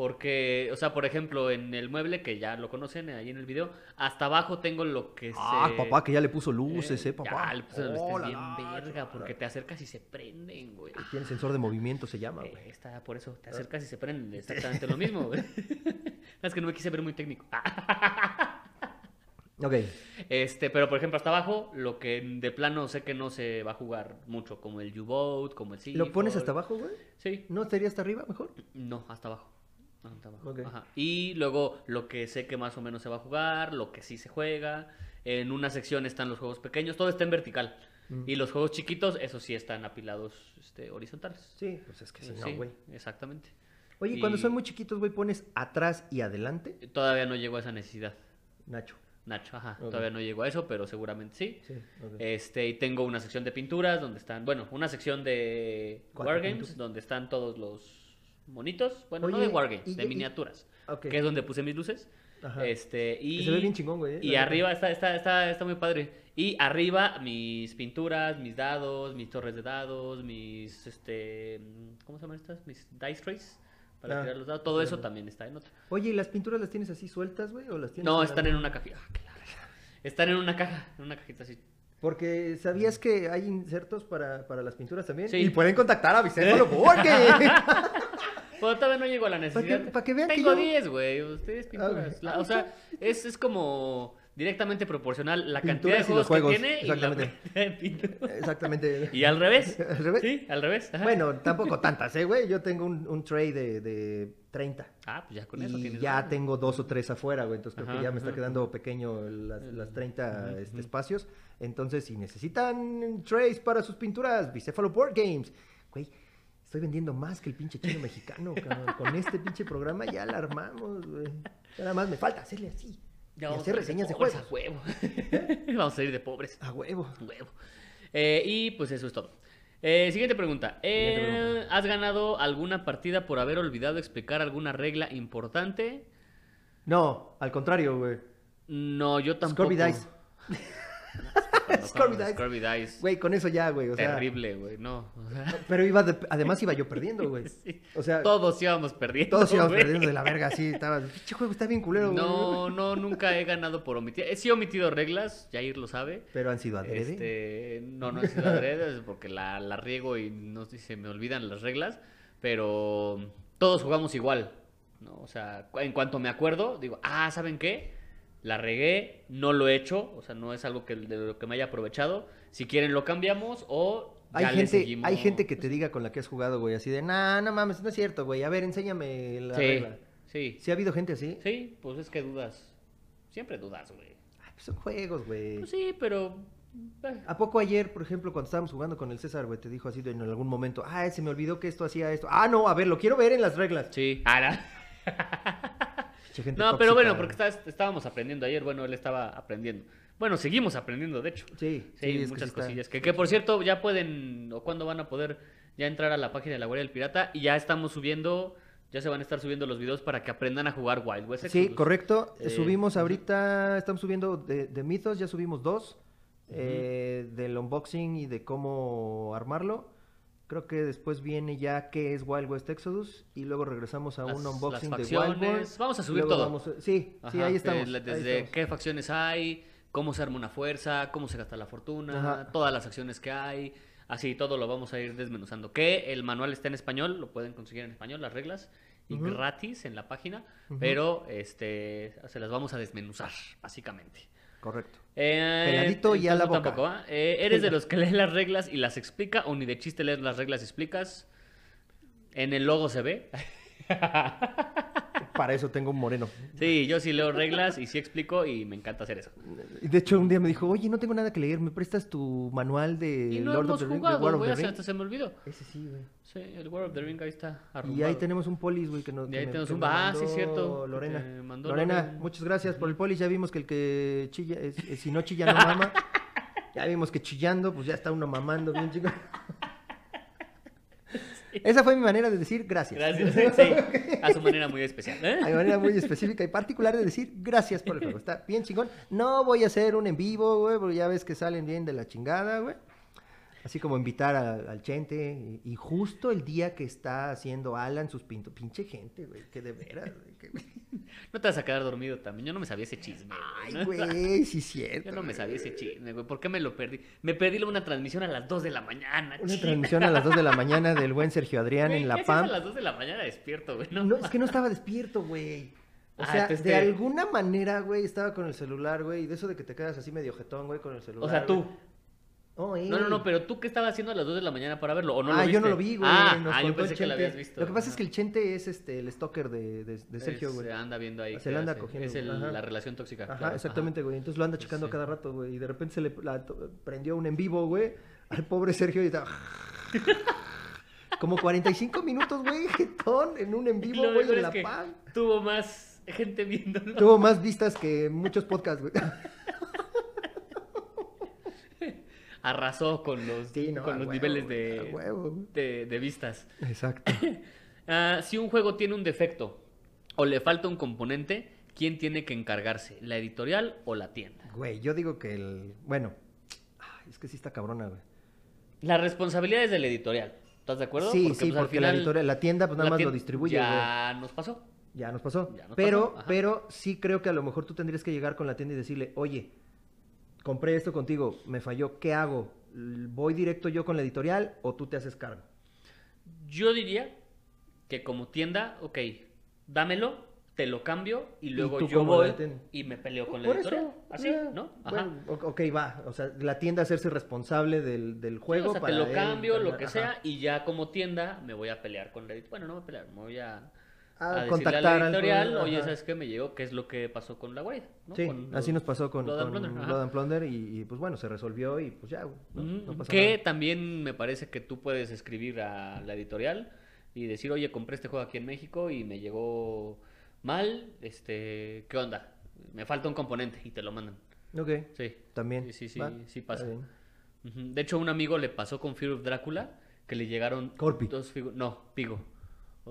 Porque, o sea, por ejemplo, en el mueble, que ya lo conocen ahí en el video, hasta abajo tengo lo que Ah, se... papá, que ya le puso luces, eh, papá. Ya, le Oh, luces bien la, verga, porque te acercas y se prenden, güey. Tiene sensor de movimiento, se llama, Eh, güey. está por eso, te acercas y se prenden, exactamente lo mismo, güey. es que no me quise ver muy técnico. Ok. Este, pero por ejemplo, hasta abajo, lo que de plano sé que no se va a jugar mucho, como el U-Boat, como el ¿Lo pones hasta abajo, güey? Sí, ¿No sería hasta arriba mejor? no, hasta abajo. Hasta abajo. Ok. Ajá. Y luego lo que sé que más o menos se va a jugar, lo que sí se juega. En una sección están los juegos pequeños, todo está en vertical. Mm. Y los juegos chiquitos, esos sí están apilados este, horizontales. Sí, pues es que si no, Sí, güey. exactamente. Oye, Y- cuando son muy chiquitos, güey, pones atrás y adelante. Todavía no llegó a esa necesidad. Nacho. Nacho, ajá. Todavía no llegó a eso, pero seguramente sí. Este, y tengo una sección de pinturas donde están, bueno, una sección de Wargames donde están todos los monitos, bueno, no Oye, de Wargames, y- de y- miniaturas, Ok. que es donde puse mis luces. Ajá. Este, y se ve bien chingón, güey. eh, y arriba está, está, está, está muy padre. Y arriba mis pinturas, mis dados, mis torres de dados, mis, este, ¿cómo se llaman estas? Mis dice trays para Ah, tirar los dados. Todo eso entiendo. también está en otra. Oye, ¿y las pinturas las tienes así sueltas, güey? ¿O las tienes No, están en una cajita. Ah. Están en una caja, en una cajita así. Porque ¿sabías que hay insertos para, para las pinturas también? Sí. Y pueden contactar a Vicente porque... Pero todavía no llego a la que- necesidad. pa' que vean que Tengo yo- 10, güey. Ustedes Ah, pinturas. ok. La- Ah, o sea, es, es como directamente proporcional la cantidad de los juegos, que juegos, tiene y la exactamente. Exactamente. Y al revés. ¿Al revés? Sí, al revés. ajá. Bueno, tampoco tantas, ¿eh, güey? Yo tengo un, un tray de, de 30. Ah, pues ya con eso y tienes. ya más. tengo dos o tres afuera, güey. Entonces creo Ajá, que ya me está ajá. quedando pequeño las, las 30 Ujú, este, espacios. Entonces, si necesitan trays para sus pinturas, Bicéfalo Board Games. Güey, estoy vendiendo más que el pinche chino mexicano, cabrón. Con este pinche programa ya la armamos, güey. Nada más me falta hacerle así. Ya y hacer a reseñas de pobres juegos. A huevo. vamos a salir de pobres. A huevo. Huevo. Eh, y pues eso es todo. Eh, siguiente pregunta. Eh, Siguiente pregunta. ¿Has ganado alguna partida por haber olvidado explicar alguna regla importante? No, al contrario, güey. No, yo tampoco. Scorby Dice. Jugamos Dice. Güey, con eso ya, güey. O sea, Terrible, güey. No. o sea, Pero iba de- además iba yo perdiendo, güey. sí. O sea, Todos íbamos perdiendo. todos íbamos perdiendo de la verga, así. Estaba, pinche juego está bien culero, güey. No, no, nunca he ganado por omitir. Sí he omitido reglas, Jair lo sabe. Pero han sido adrede. Este, no, no he sido adrede, es porque la, la riego y no se me olvidan las reglas, pero todos jugamos igual, ¿no? O sea, en cuanto me acuerdo, digo, ah, ¿saben qué? La regué, no lo he hecho, o sea, no es algo que, de lo que me haya aprovechado. Si quieren lo cambiamos o Hay Ya le gente, seguimos. hay gente que te diga con la que has jugado, güey, así de, nah, no mames, no es cierto, güey. A ver, enséñame la Sí, regla. sí, ¿Sí ha habido gente así? sí, pues es que dudas. Siempre dudas, güey. Ay, pues son juegos, güey. Pues sí, pero... eh, ¿A poco ayer, por ejemplo, cuando estábamos jugando con el César, güey, te dijo así de, en algún momento, ah, se me olvidó que esto hacía esto? Ah, no, a ver, lo quiero ver en las reglas. Sí. Ah, gente No, pero bueno, porque estás- estábamos aprendiendo ayer. Bueno, él estaba aprendiendo. Bueno, seguimos aprendiendo, de hecho. Sí, Sí, sí, que muchas sí está- cosillas. Que, que por cierto, ya pueden, o cuándo van a poder ya entrar a la página de la Guardia del Pirata y ya estamos subiendo, ya se van a estar subiendo los videos para que aprendan a jugar Wild West Sí, correcto. Eh, subimos ujú. ahorita, estamos subiendo de, de mitos, ya subimos dos. eh, del unboxing y de cómo armarlo. Creo que después viene ya qué es Wild West Exodus y luego regresamos a Las- un las unboxing de facciones. Wildborn. Vamos a subir todo. vamos a- sí, sí, ahí estamos. ahí desde estamos. qué facciones hay, cómo se arma una fuerza, cómo se gasta la fortuna, Ajá. todas las acciones que hay. Así todo lo vamos a ir desmenuzando. Que el manual está en español, lo pueden conseguir en español, las reglas, y gratis en la página, pero este se las vamos a desmenuzar, básicamente. Correcto. Eh, Peladito y a la boca. tampoco, ¿ah? Eh, ¿Eres de los que lee las reglas y las explica o ni de chiste lees las reglas y explicas? En el logo se ve. Para eso tengo un moreno. Sí, yo sí leo reglas y sí explico y me encanta hacer eso. Y De hecho, un día me dijo, oye, no tengo nada que leer, ¿me prestas tu manual de Y no Lord hemos of the Ring, jugado, War of the Ring? hasta se me olvidó. Ese sí, güey. Sí, el War of the Ring ahí está Y arrumbado. ahí tenemos un polis, güey, que nos Y ahí me- tenemos un- ah, sí, cierto, Lorena. Lorena, Lorena. muchas gracias por el polis. Ya vimos que el que chilla, es- es- si no chilla no mama. Ya vimos que chillando, pues ya está uno mamando bien chico. Esa fue mi manera de decir gracias. Gracias, sí, a su manera muy especial. ¿eh? Hay manera muy específica y particular de decir gracias por el juego. Está bien chingón. No voy a hacer un en vivo, güey, porque ya ves que salen bien de la chingada, güey. Así como invitar a- al Chente. Y, y justo el día que está haciendo Alan sus pintos. Pinche gente, güey. Que de veras, güey. que- No te vas a quedar dormido también. Yo no me sabía ese chisme. Ay, güey, sí es cierto. Yo no me sabía ese chisme, güey. ¿Por qué me lo perdí? Me perdí una transmisión a las 2 de la mañana. Una transmisión a las 2 de la mañana del buen Sergio Adrián Güey, en ¿qué La Pam. a las 2 de la mañana despierto, güey? No, No, es que no estaba despierto, güey. O Ah, sea, de te- alguna manera, güey, estaba con el celular, güey. Y de eso de que te quedas así medio jetón, güey, con el celular. O sea, tú. güey. Oh, No, no, no, pero tú qué estabas haciendo a las 2 de la mañana para verlo, ¿o no ah, lo yo no viste? lo vi, güey. Ah, nos ah, yo contó el pensé que lo Chente. habías visto. Lo que pasa es que el Chente es este el stalker de, de, de Sergio, güey. Se anda viendo ahí. Se qué le anda hace. cogiendo, Es el- ajá. la relación tóxica. Ajá, claro, exactamente, güey. Entonces lo anda checando Sí. cada rato, güey. Y de repente se le la- to- prendió un en vivo, güey. Al pobre Sergio y estaba... Como 45 minutos, güey, jetón en un en Y vivo, lo güey, mejor en es La que Paz. Tuvo más gente viéndolo. Tuvo más vistas que muchos podcasts, güey. Arrasó con los, Sí, no, con los huevo, niveles de, huevo, de, de vistas. Exacto. Ah, si un juego tiene un defecto o le falta un componente, ¿quién tiene que encargarse? ¿La editorial o la tienda? Güey, yo digo que el... Bueno, es que sí está cabrona, güey. La responsabilidad es de la editorial. ¿Estás de acuerdo? Sí, Porque, sí, pues, porque la, final editorial- la tienda pues nada la más lo distribuye, güey. Ya nos pasó. Ya nos pasó. Ya nos pero, pasó, pero sí creo que a lo mejor tú tendrías que llegar con la tienda y decirle, oye, compré esto contigo, me falló, ¿qué hago? ¿Voy directo yo con la editorial o tú te haces cargo? Yo diría que como tienda, ok, dámelo, te lo cambio y luego yo voy y me peleo con la editorial. eso, Así, ¿no? Ajá. Bueno, ok, va. O sea, la tienda hacerse responsable del, del Sí, juego o sea, para te lo él cambio, lo que ajá. sea, y ya como tienda me voy a pelear con la editorial. Bueno, no me voy a pelear, me voy a, A a decirle a contactar la al editorial, oye. ¿sabes qué me llegó? ¿Qué es lo que pasó con la guardia? ¿no? Sí, Con así nos pasó con, Blood con Plunder, ajá. Blood and Plunder y, y, pues bueno, se resolvió y pues ya, ¿no? No que nada. también me parece que tú puedes escribir a la editorial y decir, oye, compré este juego aquí en México y me llegó mal, este, ¿qué onda? Me falta un componente y te lo mandan. Ok, Sí. también. Sí, sí, sí, va, sí está pasa. De hecho, un amigo le pasó con Fear of Drácula que le llegaron Corpi. dos. No, Pigo.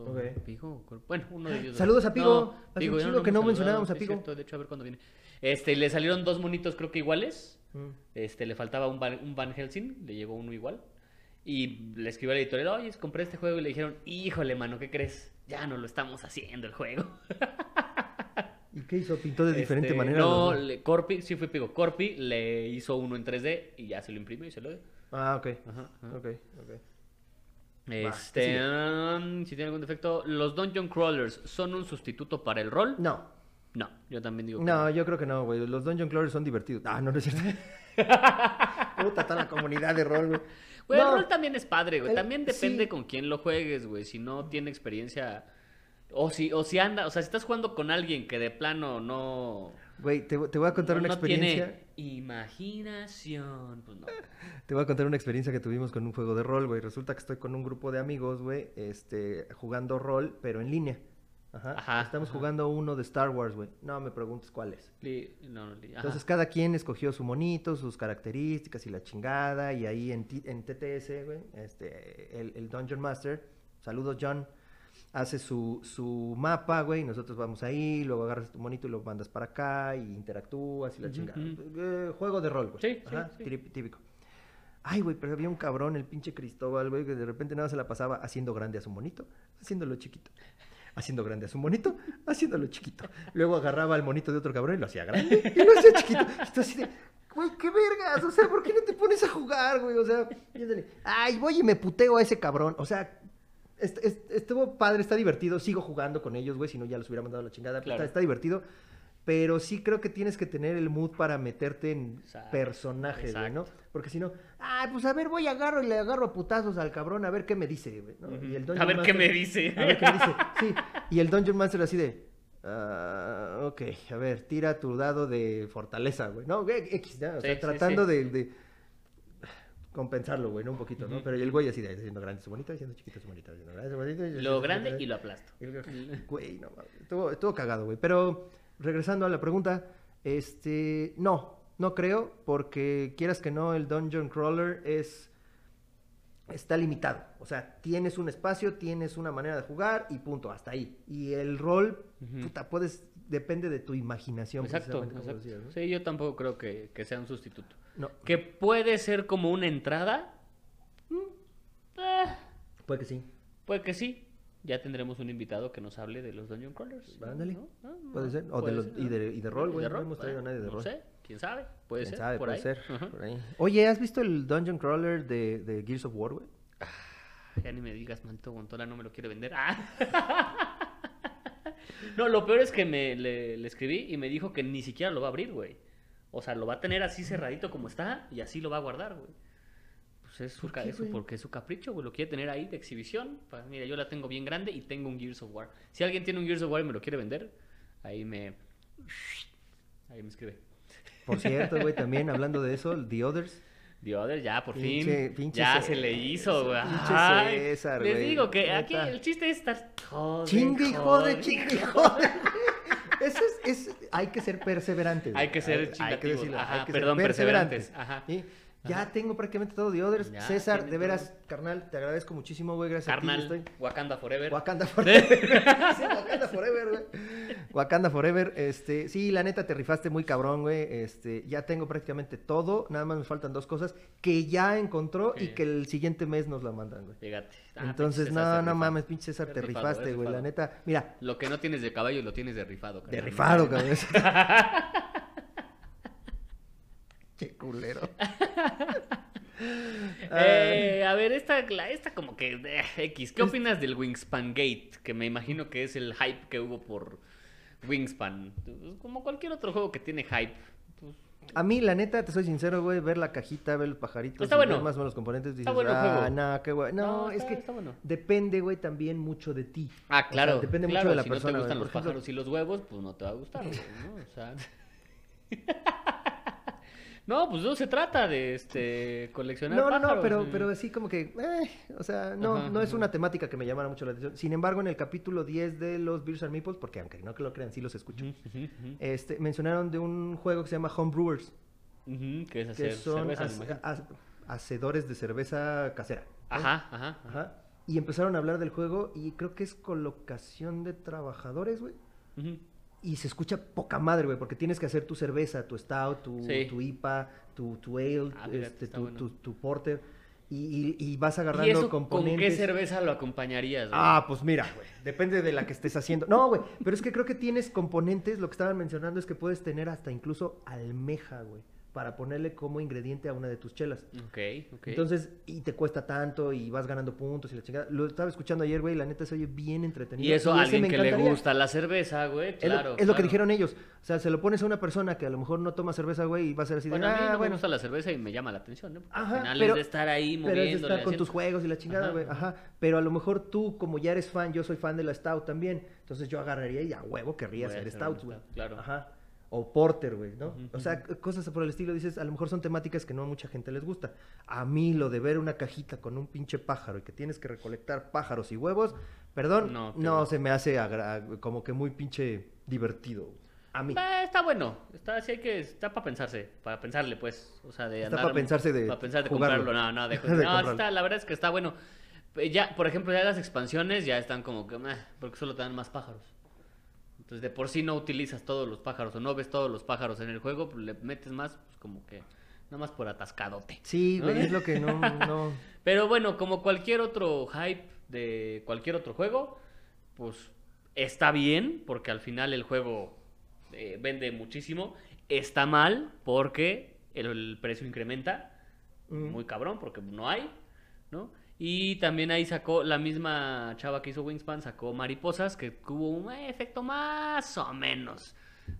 O-. ¿Pigo? Bueno, uno de ellos. dos. Saludos a Pigo. Pigo, ya chingo que no mencionábamos a Pigo. cierto, de hecho, a ver cuándo viene. Este, le salieron dos monitos, creo que iguales. Mm. Este, le faltaba un Van, un Van Helsing, le llegó uno igual. Y le escribió a la editorial, oye, compré este juego y le dijeron, híjole, mano, ¿qué crees? Ya no lo estamos haciendo el juego. ¿Y qué hizo? ¿Pintó de diferente Este, manera? No, le- Corpi, sí fue Pigo. Corpi le hizo uno en 3D y ya se lo imprimió y se lo dio. Ah, ok. Ajá, ajá. Ok, ok. Este, um, si tiene algún defecto, ¿los Dungeon Crawlers son un sustituto para el rol? No, No, yo también digo que no, yo creo que no, güey. Los Dungeon Crawlers son divertidos. Ah, no, no es cierto. Puta, toda la comunidad de rol, güey. Güey, No. el rol también es padre, güey. El- También depende sí. con quién lo juegues, güey. Si no tiene experiencia. O si, o si anda, o sea, si estás jugando con alguien que de plano no. Güey, te, te voy a contar no, una no experiencia. tiene imaginación. Pues no. Te voy a contar una experiencia que tuvimos con un juego de rol, güey. Resulta que estoy con un grupo de amigos, güey, este, jugando rol, pero en línea. Ajá. Ajá, Estamos ajá. jugando uno de Star Wars, güey. No me preguntes cuál es. Li- no, no, li-. Entonces cada quien escogió su monito, sus características y la chingada. Y ahí en, T- en TTS, güey, este, el, el Dungeon Master, saludos John, hace su, su mapa, güey. y Nosotros vamos ahí, luego agarras tu monito y lo mandas para acá y interactúas y la chingada. Eh, juego de rol, güey. Sí, Ajá, sí. típico. Ay, güey, pero había un cabrón, el pinche Cristóbal, güey, que de repente nada se la pasaba haciendo grande a su monito, haciéndolo chiquito. Haciendo grande a su monito, haciéndolo chiquito. Luego agarraba al monito de otro cabrón y lo hacía grande y lo hacía chiquito. Tú así de, güey, qué vergas, o sea, ¿por qué no te pones a jugar, güey? O sea, y ándale, ay, voy y me puteo a ese cabrón. O sea, estuvo padre, está divertido, sigo jugando con ellos, güey, si no ya los hubiera mandado a la chingada. Claro. Está, está divertido. Pero sí creo que tienes que tener el mood para meterte en Exacto, personajes, güey, ¿no? Porque si no, ay, pues a ver, voy agarro y le agarro a putazos al cabrón a ver qué me dice, güey, ¿no? Y el A ver qué Master- me dice. A ver qué me dice, sí. Y el Dungeon Master así de, ah, ok, a ver, tira tu dado de fortaleza, güey, ¿no? X, ¿no? O sea, Sí, sí, tratando sí. De, de compensarlo, güey, ¿no? Un poquito, ¿no? Ujú. Pero el güey así de, haciendo grande su bonito, haciendo chiquito su bonito, haciendo grande su bonito. y Lo grande y lo aplasto. Güey, no mames. Estuvo, estuvo cagado, güey. Pero regresando a la pregunta, este. No, no creo, porque quieras que no, el Dungeon Crawler es. Está limitado. O sea, tienes un espacio, tienes una manera de jugar y punto, hasta ahí. Y el rol, Ujú. puta, puedes. Depende de tu imaginación. Exacto, precisamente, como exacto. decías, ¿no? Sí, yo tampoco creo que, que sea un sustituto. No, Que puede ser como una entrada. mm, eh, puede que sí. puede que sí. Ya tendremos un invitado que nos hable de los Dungeon Crawlers. Ándale. ¿no? Ah, Puede ser. O puede de los- ser, y de- y de rol, ¿Y güey, no hemos traído a nadie de no rol. sé, quién sabe. Puede ¿Quién ser. sabe? por puede ahí. ser. Ajá. por ahí. Oye, ¿has visto el Dungeon Crawler de, de Gears of War, güey? Ya ni me digas, maldito Gontola no me lo quiere vender. Ah. No, lo peor es que me le, le escribí y me dijo que ni siquiera lo va a abrir, güey. O sea, lo va a tener así cerradito como está y así lo va a guardar, güey. Pues es su, ¿Por qué, porque es su capricho, güey. Lo quiere tener ahí de exhibición. Mira, yo la tengo bien grande y tengo un Gears of War. Si alguien tiene un Gears of War y me lo quiere vender, ahí me. Ahí me escribe. Por cierto, güey, también hablando de eso, The Others. The Other, ya, por Pinche- fin. pinche ya César, se le hizo, güey. César, Les digo que aquí el chiste es estar. Jode, Chingue y jode, chingue y jode. Eso es, hay que ser perseverantes. Hay que ser hay, que chingativos. decirlo, Ajá, hay que ser perdón, perseverantes. Ajá. ¿sí? Ya tengo prácticamente todo The Others. Ya, César, de todo. veras, carnal, te agradezco muchísimo, güey. Gracias a ti. Carnal, Estoy... Wakanda Forever. Wakanda Forever. sí, Wakanda Forever, güey. Wakanda Forever. Este, sí, la neta te rifaste muy cabrón, güey. Este, ya tengo prácticamente todo. Nada más me faltan dos cosas que ya encontró y que el siguiente mes nos la mandan, güey. Llegate. Ah, Entonces, no, no mames, pinche César, te rifado, rifaste, es güey. La neta, mira, Lo que no tienes de caballo lo tienes de rifado. de carnal. rifado, cabrón. Qué culero. Eh, a ver, esta, la- esta como que eh, X. ¿Qué opinas del Wingspan Gate? Que me imagino que es el hype que hubo por Wingspan. Pues, Como cualquier otro juego que tiene hype. Pues, A mí, la neta, te soy sincero, güey, ver la cajita, ver los pajaritos, Está bueno. ver más o menos los componentes, dices, bueno el ah, juego". no, qué güey. No, No, es está- que está bueno. depende, güey, también mucho de ti. Ah, O sea, claro. depende mucho de la si persona. no te gustan los pájaros y los huevos, pues no te va a gustar, güey, ¿no? O sea... No, pues no se trata de este coleccionar No, no, no, pero, pero así como que, eh, o sea, no, Ajá, no es ajá. una temática que me llamara mucho la atención. Sin embargo, en el capítulo 10 de los Beers and Meeples, porque aunque no que lo crean, sí los escucho, este, mencionaron de un juego que se llama Homebrewers, Ujú, que es que hacer son cerveza, ha- hacedores de cerveza casera. Ajá, ajá, ajá. Y empezaron a hablar del juego y creo que es colocación de trabajadores, güey. Ujú. Y se escucha poca madre, güey, porque tienes que hacer tu cerveza, tu stout, tu, Sí. tu IPA, tu, tu ale, Ah, este, tu, bueno. tu- tu porter. Y, y- y vas ¿Y agarrando con componentes. qué cerveza lo acompañarías? güey? Ah, pues mira, güey. Depende de la que estés haciendo. No, güey. Pero es que creo que tienes componentes. Lo que estaban mencionando es que puedes tener hasta incluso almeja, güey. Para ponerle como ingrediente a una de tus chelas. Ok, ok. Entonces, y te cuesta tanto y vas ganando puntos y la chingada. Lo estaba escuchando ayer, güey, la neta se oye bien entretenido. y eso a alguien que le gusta la cerveza, güey, Es lo- claro. es lo, que dijeron ellos. O sea, se lo pones a una persona que a lo mejor no toma cerveza, güey, y va a ser así Bueno, de, a mí ah, me bueno. gusta la cerveza y me llama la atención, ¿no? Porque Ajá, al final pero- es de estar ahí Pero es de moviéndole. estar con tus juegos y la chingada, Ajá, güey. Ajá. Pero a lo mejor tú, como ya eres fan, yo soy fan de la Stout también. Entonces yo agarraría y a huevo querría hacer Stouts, güey. claro. Ajá. O Porter, güey, ¿no? O sea, cosas por el estilo. Dices, a lo mejor son temáticas que no a mucha gente les gusta. A mí lo de ver una cajita con un pinche pájaro y que tienes que recolectar pájaros y huevos, perdón, No, se me hace como que muy pinche divertido. A mí. Eh, está bueno, está sí hay que está para pensarse, para pensarle pues, o sea, de Está andar pa' pensarse de para pensar de jugarlo. comprarlo, no, no, de, De no, comprarlo. está, la verdad es que está bueno. Eh, Ya, por ejemplo, ya las expansiones ya están como que, meh, porque solo te dan más pájaros. Entonces, de por sí no utilizas todos los pájaros o no ves todos los pájaros en el juego, pues le metes más, pues como que nada más por atascadote. Sí, ¿no? es lo que no, no. Pero bueno, como cualquier otro hype de cualquier otro juego, pues está bien, porque al final el juego eh, vende muchísimo. Está mal porque el, el precio incrementa Mm. muy cabrón, porque no hay, ¿no? Y también ahí sacó la misma chava que hizo Wingspan, sacó Mariposas, que tuvo un efecto más o menos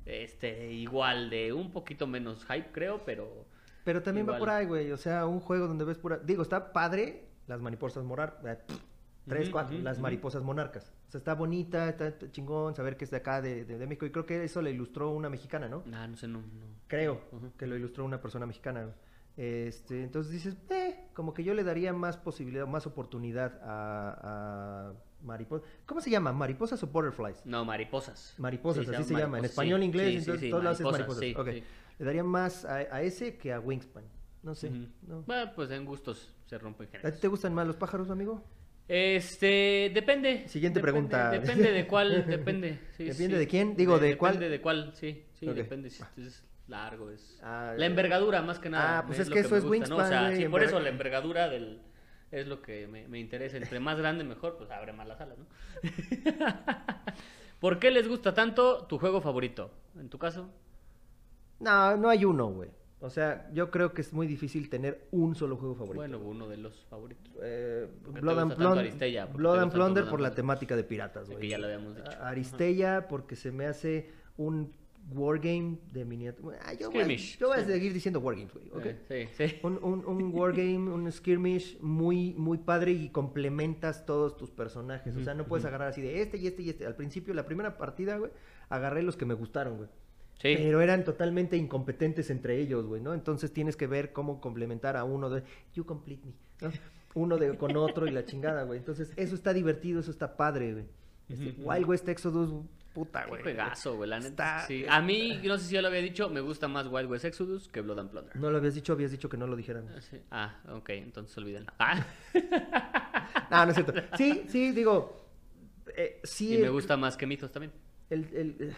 este igual de un poquito menos hype, creo, pero Pero también va por ahí, güey. O sea, un juego donde ves pura. Digo, está padre las mariposas monarcas. Tres, Ujú, cuatro, las mariposas monarcas. O sea, está bonita, está chingón saber que es de acá, de, de- de México. Y creo que eso le ilustró una mexicana, ¿no? ah, no sé, no, no. Creo que lo ilustró una persona mexicana. Este, entonces dices, eh, como que yo le daría más posibilidad, más oportunidad a, a mariposas. ¿Cómo se llama? ¿Mariposas o butterflies? No, mariposas. Mariposas, Sí, así se llama. En mariposas, español, sí, inglés, sí, entonces todos lados es mariposas, mariposas. sí, Ok. sí. Le daría más a, a ese que a Wingspan. No sé. No. Bueno, pues en gustos se rompen ¿A ti géneros. te gustan más los pájaros, amigo? Este, depende. Siguiente Depende- pregunta. Depende de cuál, depende. ¿Depende de quién? Digo, ¿de cuál? Depende de cuál, sí, sí, depende si es largo, es... Ah, La envergadura, más que nada. Ah, pues es lo que eso es gusta, ¿no? O Wingspan, sea, sí, por eso la envergadura del... Es lo que me, me interesa. Entre más grande, mejor, pues abre más las alas, ¿no? ¿Por qué les gusta tanto tu juego favorito? En tu caso, No, no hay uno, güey. O sea, yo creo que es muy difícil tener un solo juego favorito. bueno, uno de los favoritos. Eh, ¿Por qué te Blood and, Plun- Aristella? ¿Por qué Blood and Plunder por la temática de piratas, Que güey. ya lo habíamos dicho. Aristella porque se me hace un wargame de miniatura. Ah, yo, voy a, Skirmish, yo voy a seguir diciendo wargames, güey. ¿ok? Eh, sí, sí. Un, un, un wargame, un skirmish muy, muy padre y complementas todos tus personajes. O sea, no puedes agarrar así de este y este y este. Al principio, la primera partida, güey, agarré los que me gustaron, güey. Sí. Pero eran totalmente incompetentes entre ellos, güey, ¿no? Entonces tienes que ver cómo complementar a uno de... You complete me, ¿no? Uno de, con otro y la chingada, güey. Entonces, eso está divertido, eso está padre, güey. Este, Wild West Exodus, puta, Qué güey. juegazo, güey, la neta. Está- sí. A mí, no sé si ya lo había dicho, me gusta más Wild West Exodus que Blood and Plunder. No lo habías dicho, habías dicho que no lo dijeran. Ah, sí. Ah, ok, entonces olvídenlo. Ah, No, no es cierto. Sí, sí, digo... eh, sí, y me gusta más que Mythos también. El, el- eh,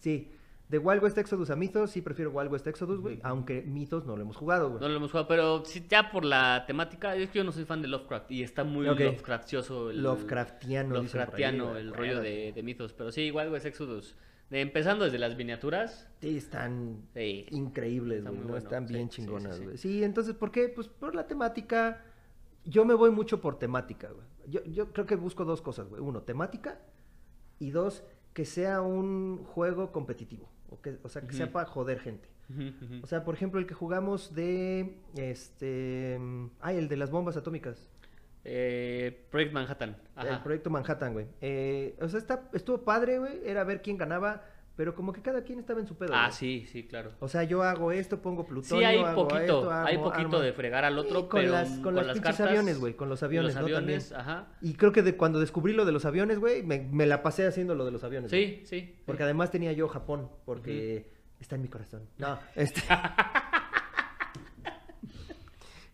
sí, de Wild West Exodus a Mythos, sí prefiero Wild West Exodus, güey. Aunque Mythos no lo hemos jugado, güey. No lo hemos jugado, pero sí, ya por la temática, es que yo no soy fan de Lovecraft y está muy Ok. Lovecraftioso el Lovecraftiano, ahí, Lovecraftiano el rollo de, de Mythos, pero sí, Wild West Exodus. De, empezando desde las miniaturas, Sí, están sí. increíbles, güey, muy ¿no? bueno, Están bien sí, chingonas, sí. güey. Sí, entonces, ¿por qué? Pues por la temática. Yo me voy mucho por temática, güey. Yo, yo creo que busco dos cosas, güey. Uno, temática. Y dos, que sea un juego competitivo. O, que, o sea, que sea para joder gente. O sea, por ejemplo, el que jugamos de. Este. Ay, el de las bombas atómicas. Eh, Project Manhattan. El proyecto Manhattan, güey. Eh, o sea, está, estuvo padre, güey. Era ver quién ganaba. Pero como que cada quien estaba en su pedo. Ah, sí, sí, claro. O sea, yo hago esto, pongo plutonio, Sí, hay hago poquito, esto, hay poquito arma. de fregar al otro, Sí, con pero las, con, las, pinches cartas aviones, güey, con los aviones, los ¿no? También. ajá. Y creo que de, cuando descubrí lo de los aviones, güey, me, me la pasé haciendo lo de los aviones. Sí, sí. Porque además tenía yo Japón, porque está en mi corazón. No, este...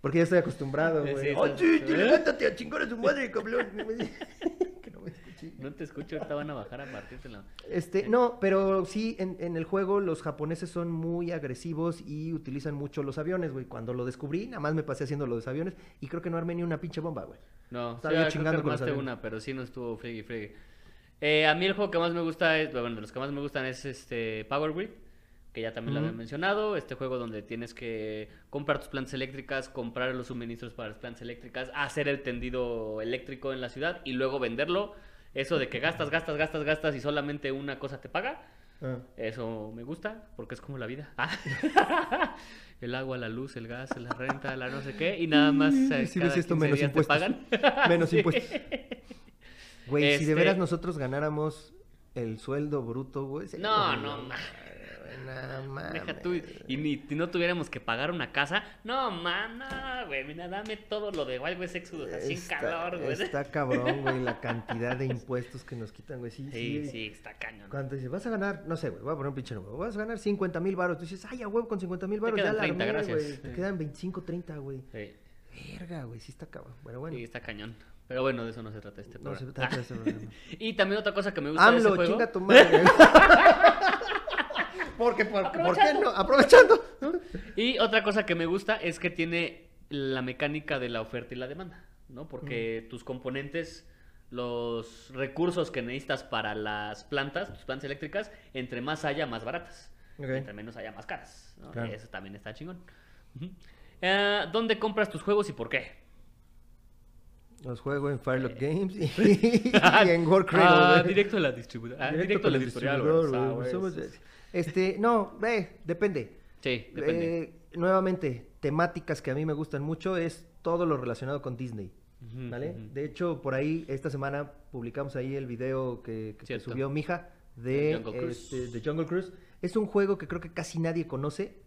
porque ya estoy acostumbrado, güey. sí, ¡Oh, está- sí, sí, levántate a chingar a su madre, cabrón! no te escucho, ahorita van a bajar a partirte la... Este, no, pero sí, en, en el juego los japoneses son muy agresivos y utilizan mucho los aviones, güey. Cuando lo descubrí, nada más me pasé haciendo los aviones y creo que no armé ni una pinche bomba, güey. No, Estaba yo creo que chingando con los una, pero sí no estuvo friegue, friegue. Eh, a mí el juego que más me gusta es, bueno, de los que más me gustan es este Power Grid, que ya también lo había mencionado, este juego donde tienes que comprar tus plantas eléctricas, comprar los suministros para las plantas eléctricas, hacer el tendido eléctrico en la ciudad y luego venderlo. Eso de que gastas, gastas, gastas, gastas y solamente una cosa te paga, Ah. eso me gusta porque es como la vida. Ah. el agua, la luz, el gas, la renta, la no sé qué y nada más eh, Si ves esto, 15 menos te impuestos. pagan. Menos Sí. impuestos. Güey, si de Este- veras nosotros ganáramos el sueldo bruto, güey. No, no, ma- No mames. Deja tú, y ni si no tuviéramos que pagar una casa. No, no, güey. Mira, dame todo lo de Wild West Exodus así en Está- calor, güey. Está cabrón, güey, la cantidad de impuestos que nos quitan, güey. Sí, Sí, sí. sí, está cañón. Cuando dices, vas a ganar, no sé, güey, voy a poner un pinche número, vas a ganar 50 mil baros. Tú dices, ay, a huevo, con 50 mil baros ya quedan la 30, armé, gracias. güey. Te quedan 25, 30, güey. Sí, Verga, güey, sí está cabrón. Bueno, bueno. sí, está cañón. Pero bueno, de eso no se trata este no programa. se trata de ese programa. y también otra cosa que me gusta de ese AMLO, juego. chinga tu madre. porque, porque, ¿por qué no? Aprovechando. Y otra cosa que me gusta es que tiene la mecánica de la oferta y la demanda, ¿no? Porque tus componentes, los recursos que necesitas para las plantas, tus plantas eléctricas, entre más haya, más baratas. Ok. Y entre menos haya, más caras. ¿no? Claro. Eso también está chingón. Eh, ¿Dónde compras tus juegos y por qué? Los juego en Firelock Games y, y en Cradle, Ah, directo a la distribuidora. Ah, directo, a con la el Este, no, ve, depende. Sí, depende. Eh, nuevamente, temáticas que a mí me gustan mucho es todo lo relacionado con Disney. ¿Vale? De hecho, por ahí, esta semana publicamos ahí el video que, subió mi hija de Jungle Cruise. este, de Jungle Cruise. Es un juego que creo que casi nadie conoce.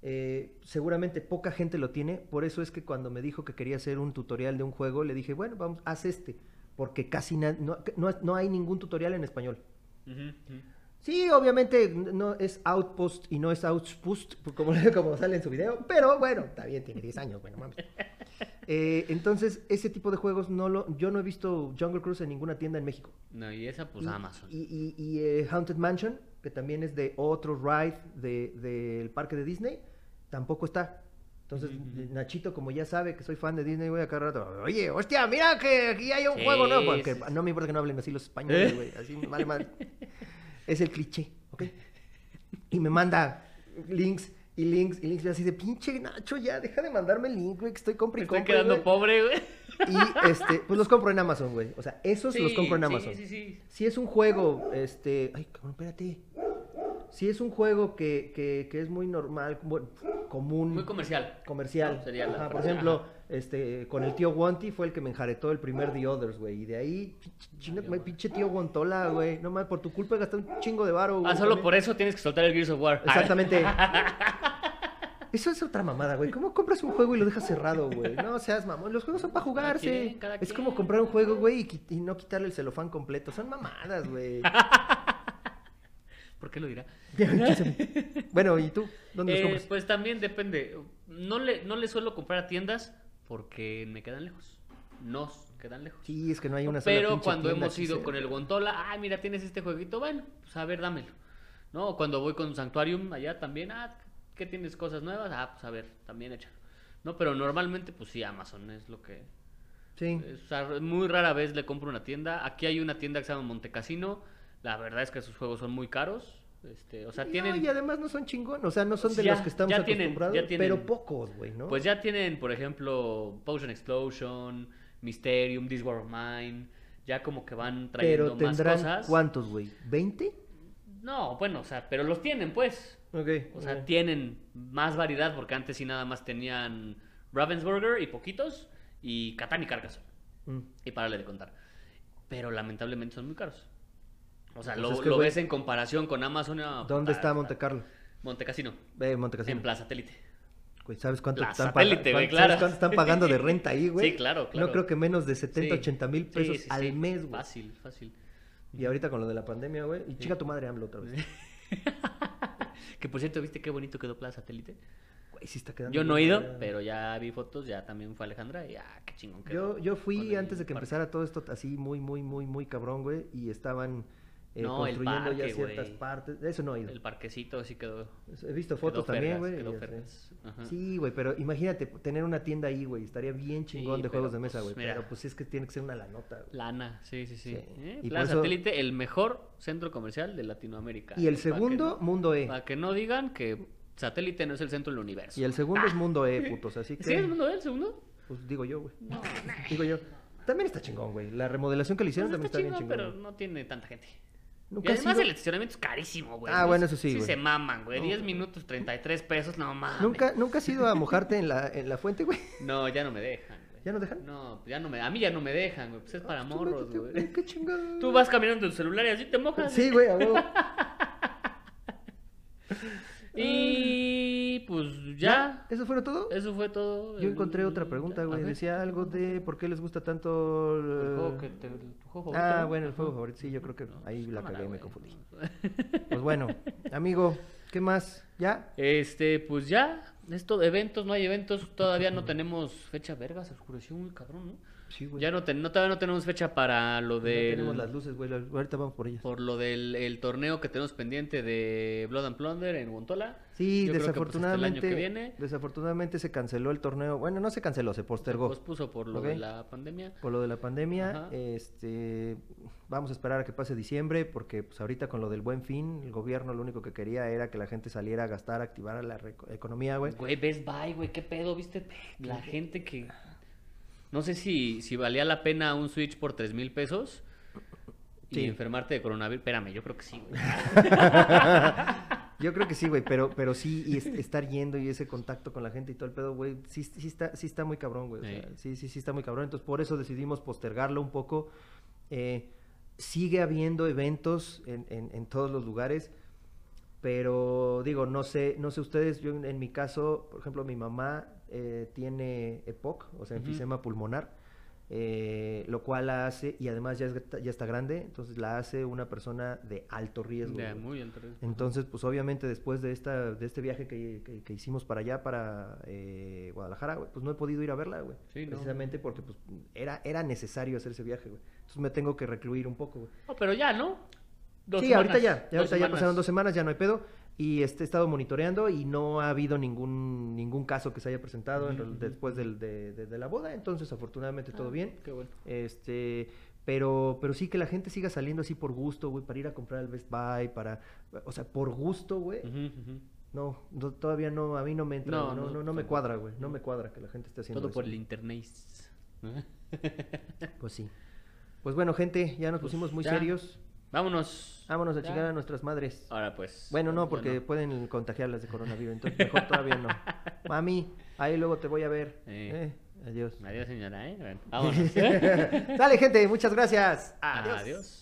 Eh, seguramente poca gente lo tiene. Por eso es que cuando me dijo que quería hacer un tutorial de un juego, le dije, bueno, vamos, haz este. Porque casi no, no, no hay ningún tutorial en español. Sí, obviamente no es Outpost y no es Outpost, como, como sale en su video, pero bueno, está bien, tiene 10 años, bueno, mames. Eh, entonces, ese tipo de juegos no lo, yo no he visto Jungle Cruise en ninguna tienda en México. No, y esa, pues y, Amazon. Y, y- y, eh, Haunted Mansion, que también es de otro ride del de, del parque de Disney, tampoco está. Entonces. Nachito, como ya sabe que soy fan de Disney, voy a cada rato, oye, hostia, mira que aquí hay un Sí, juego, ¿no? Porque sí, no me importa que no hablen así los españoles, güey, así vale madre. Es el cliché, ¿ok? Y me manda links y links y links, y así de pinche Nacho, ya deja de mandarme el link, güey, que estoy y estoy quedando güey". pobre, güey. Y este, pues los compro en Amazon, güey. O sea, esos los Sí, compro en sí, Amazon. Sí, sí, Si es un juego, este. Ay, cabrón, espérate. Si es un juego que, que, que es muy normal, bueno, común, Muy comercial. comercial. No, sería la Ajá, por ejemplo. Este, con el tío Wanty fue el que me enjaretó el primer The Others, güey. Y de ahí, pinche- chinga, pinche tío Guantola, güey. No más, por tu culpa gasté un chingo de varo, güey. Ah, solo también. por eso tienes que soltar el Gears of War. Exactamente. Eso es otra mamada, güey. ¿Cómo compras un juego y lo dejas cerrado, güey? No seas mamón. Los juegos son para jugarse. quien, cada es como comprar un juego, güey, y no quitarle el celofán completo. Son mamadas, güey. ¿Por qué lo dirá? bueno, ¿y tú? ¿Dónde los Eh, compras? pues también depende. No le, no le suelo comprar a tiendas porque me quedan lejos. Nos quedan lejos. Sí, es que no hay una Pero cuando tienda hemos ido con el Gontola, ah, mira, tienes este jueguito, bueno, pues a ver, dámelo. ¿No? Cuando voy con Sanctuarium allá también, ah, ¿qué tienes cosas nuevas? Ah, pues a ver, también échalo. No, pero normalmente, pues sí, Amazon es lo que... Sí. O sea, muy rara vez le compro una tienda. Aquí hay una tienda que se llama Montecasino. La verdad es que sus juegos son muy caros. Este, o sea, No, tienen... y además no son chingón. O sea, no son de Ya- los que estamos ya tienen- acostumbrados, ya tienen- pero pocos, güey, ¿no? Pues ya tienen, por ejemplo, Potion Explosion, Mysterium, This War of Mine. Ya como que van trayendo pero más cosas. ¿cuántos, güey? ¿20? No, bueno, o sea, pero los tienen, pues. Ok. O sea, tienen más variedad porque antes sí nada más tenían Ravensburger y poquitos y Catán y Carcassonne. Mm. Y párale de contar. Pero lamentablemente son muy caros. O sea, Pues lo, es que, lo güey, ves en comparación con Amazon. no, ¿Dónde puta, está Monte Carlo? Montecasino. Eh, Montecasino. En Plaza Satélite. Güey, ¿sabes cuánto, La están, satélite, güey, cuánto- ¿sabes claro. cuánto están pagando de renta ahí, güey? Sí, claro, claro. No creo que menos de 70, Sí. 80 mil pesos sí, al mes, güey. Fácil, fácil. Y ahorita con lo de la pandemia, güey. Y chica tu madre AMLO otra vez. que por cierto, ¿viste qué bonito quedó Plaza Satélite? Güey, sí está quedando. Yo no he ido, pero ya vi fotos, ya también fue Alejandra y ah, qué chingón quedó. Yo, yo fui antes de que parque. empezara todo esto así muy, muy, muy, muy cabrón, güey. Y estaban eh, No, el construyendo ya parque, ciertas güey. partes. Eso no ido. El parquecito sí quedó. He visto quedó fotos también, güey. Sí, güey, pero imagínate tener una tienda ahí, güey. Estaría bien chingón Sí, de juegos de mesa, pues, güey. mira. Pero pues es que tiene que ser una la nota, güey. Lana, sí, sí, sí. Sí. Eh, Y por Plaza eso- Satélite, el mejor centro comercial de Latinoamérica. Y el segundo, no- Mundo E. Para que no digan que Satélite no es el centro del universo. Y el segundo es Mundo E, putos. Así que. ¿Sí es el mundo del segundo? Pues digo yo, güey. Digo yo. También está chingón, güey. La remodelación que le hicieron Pues también está está bien chingón, chingón. pero güey. no tiene tanta gente. Nunca y además sido- el estacionamiento es carísimo, güey. Ah, No bueno, eso sí, Sí güey. se maman, güey. 10 minutos, 33 pesos, no mames. ¿Nunca, ¿Nunca has ido a mojarte en la, en la fuente, güey? No, ya no me dejan. ¿Ya no dejan? No, ya no me... A mí ya no me dejan, güey. Pues es para Ah, tú morros, métete, güey. Qué chingada. Tú vas caminando en tu celular y así te mojas. Sí, güey, a. Y pues ya. ¿Eso fueron todo? Eso fue todo. Yo el- encontré otra pregunta, güey. Decía algo de por qué les gusta tanto. el el- juego que te- tu juego Ah, favorito. bueno, el juego favorito. Sí, yo creo que No, ahí pues, la cámara, cagué me confundí. Pues bueno, amigo, ¿qué más? ¿Ya? Este, pues ya. Esto de eventos, no hay eventos. Todavía no tenemos fecha. Verga, se oscureció muy cabrón, ¿no? Sí, güey. Ya no, todavía no tenemos fecha para lo del. tenemos las luces, güey. Ahorita vamos por ellas. Por lo del el torneo que tenemos pendiente de Blood and Plunder en Wontola. Sí, Yo creo que, pues, hasta el año desafortunadamente. que viene. Desafortunadamente se canceló el torneo. Bueno, no se canceló, se postergó. Se pospuso por lo de la pandemia. Por lo de la pandemia, Ajá. este, vamos a esperar a que pase diciembre, porque pues ahorita con lo del buen fin, el gobierno lo único que quería era que la gente saliera a gastar, activar la economía, güey. Güey, Best Buy, güey, qué pedo, ¿viste? La gente que... No sé si, si valía la pena un Switch por tres mil pesos y enfermarte de coronavirus. Espérame, yo creo que sí, güey. Yo creo que sí, güey, pero, pero sí, y es- estar yendo y ese contacto con la gente y todo el pedo, güey, sí, sí, está, sí está muy cabrón, güey. o sea, Sí. sí, sí, sí está muy cabrón. Entonces, por eso decidimos postergarlo un poco. Eh, sigue habiendo eventos en, en- en todos los lugares, pero digo, no sé, no sé ustedes, yo en, en mi caso, por ejemplo, mi mamá eh, tiene EPOC, o sea, enfisema pulmonar, eh, lo cual la hace, y además ya, es- ya está grande, entonces la hace una persona de alto riesgo. Güey. muy alto riesgo. Entonces, pues obviamente después de esta de este viaje que, que- que hicimos para allá, para eh, Guadalajara, güey, pues no he podido ir a verla, güey. Sí, no. Precisamente porque pues era, era necesario hacer ese viaje, güey. Entonces me tengo que recluir un poco, güey. No, pero ya, ¿no? Dos sí, ahorita ya, ahorita ya pasaron dos semanas, ya no hay pedo. Y este, he estado monitoreando y no ha habido ningún ningún caso que se haya presentado después del- de, de- de la boda. Entonces, afortunadamente, todo Ah, bien. Qué bueno. Este, pero, pero sí que la gente siga saliendo así por gusto, güey, para ir a comprar al Best Buy, para, o sea, por gusto, güey. No, no, todavía no, a mí no me entra, No, no, no, no, me cuadra, güey, no me cuadra que la gente esté haciendo Todo eso. por el internet. Pues sí. Pues bueno, gente, ya nos Pues pusimos muy ya. serios. Vámonos. Vámonos a Ya. chingar a nuestras madres. Ahora pues. Bueno, no, porque pueden contagiarlas de coronavirus, entonces mejor todavía no. Mami, ahí luego te voy a ver. Eh. Eh, adiós. Adiós, señora, ¿eh? Bueno, vámonos. Dale, gente, muchas gracias. Adiós. Adiós.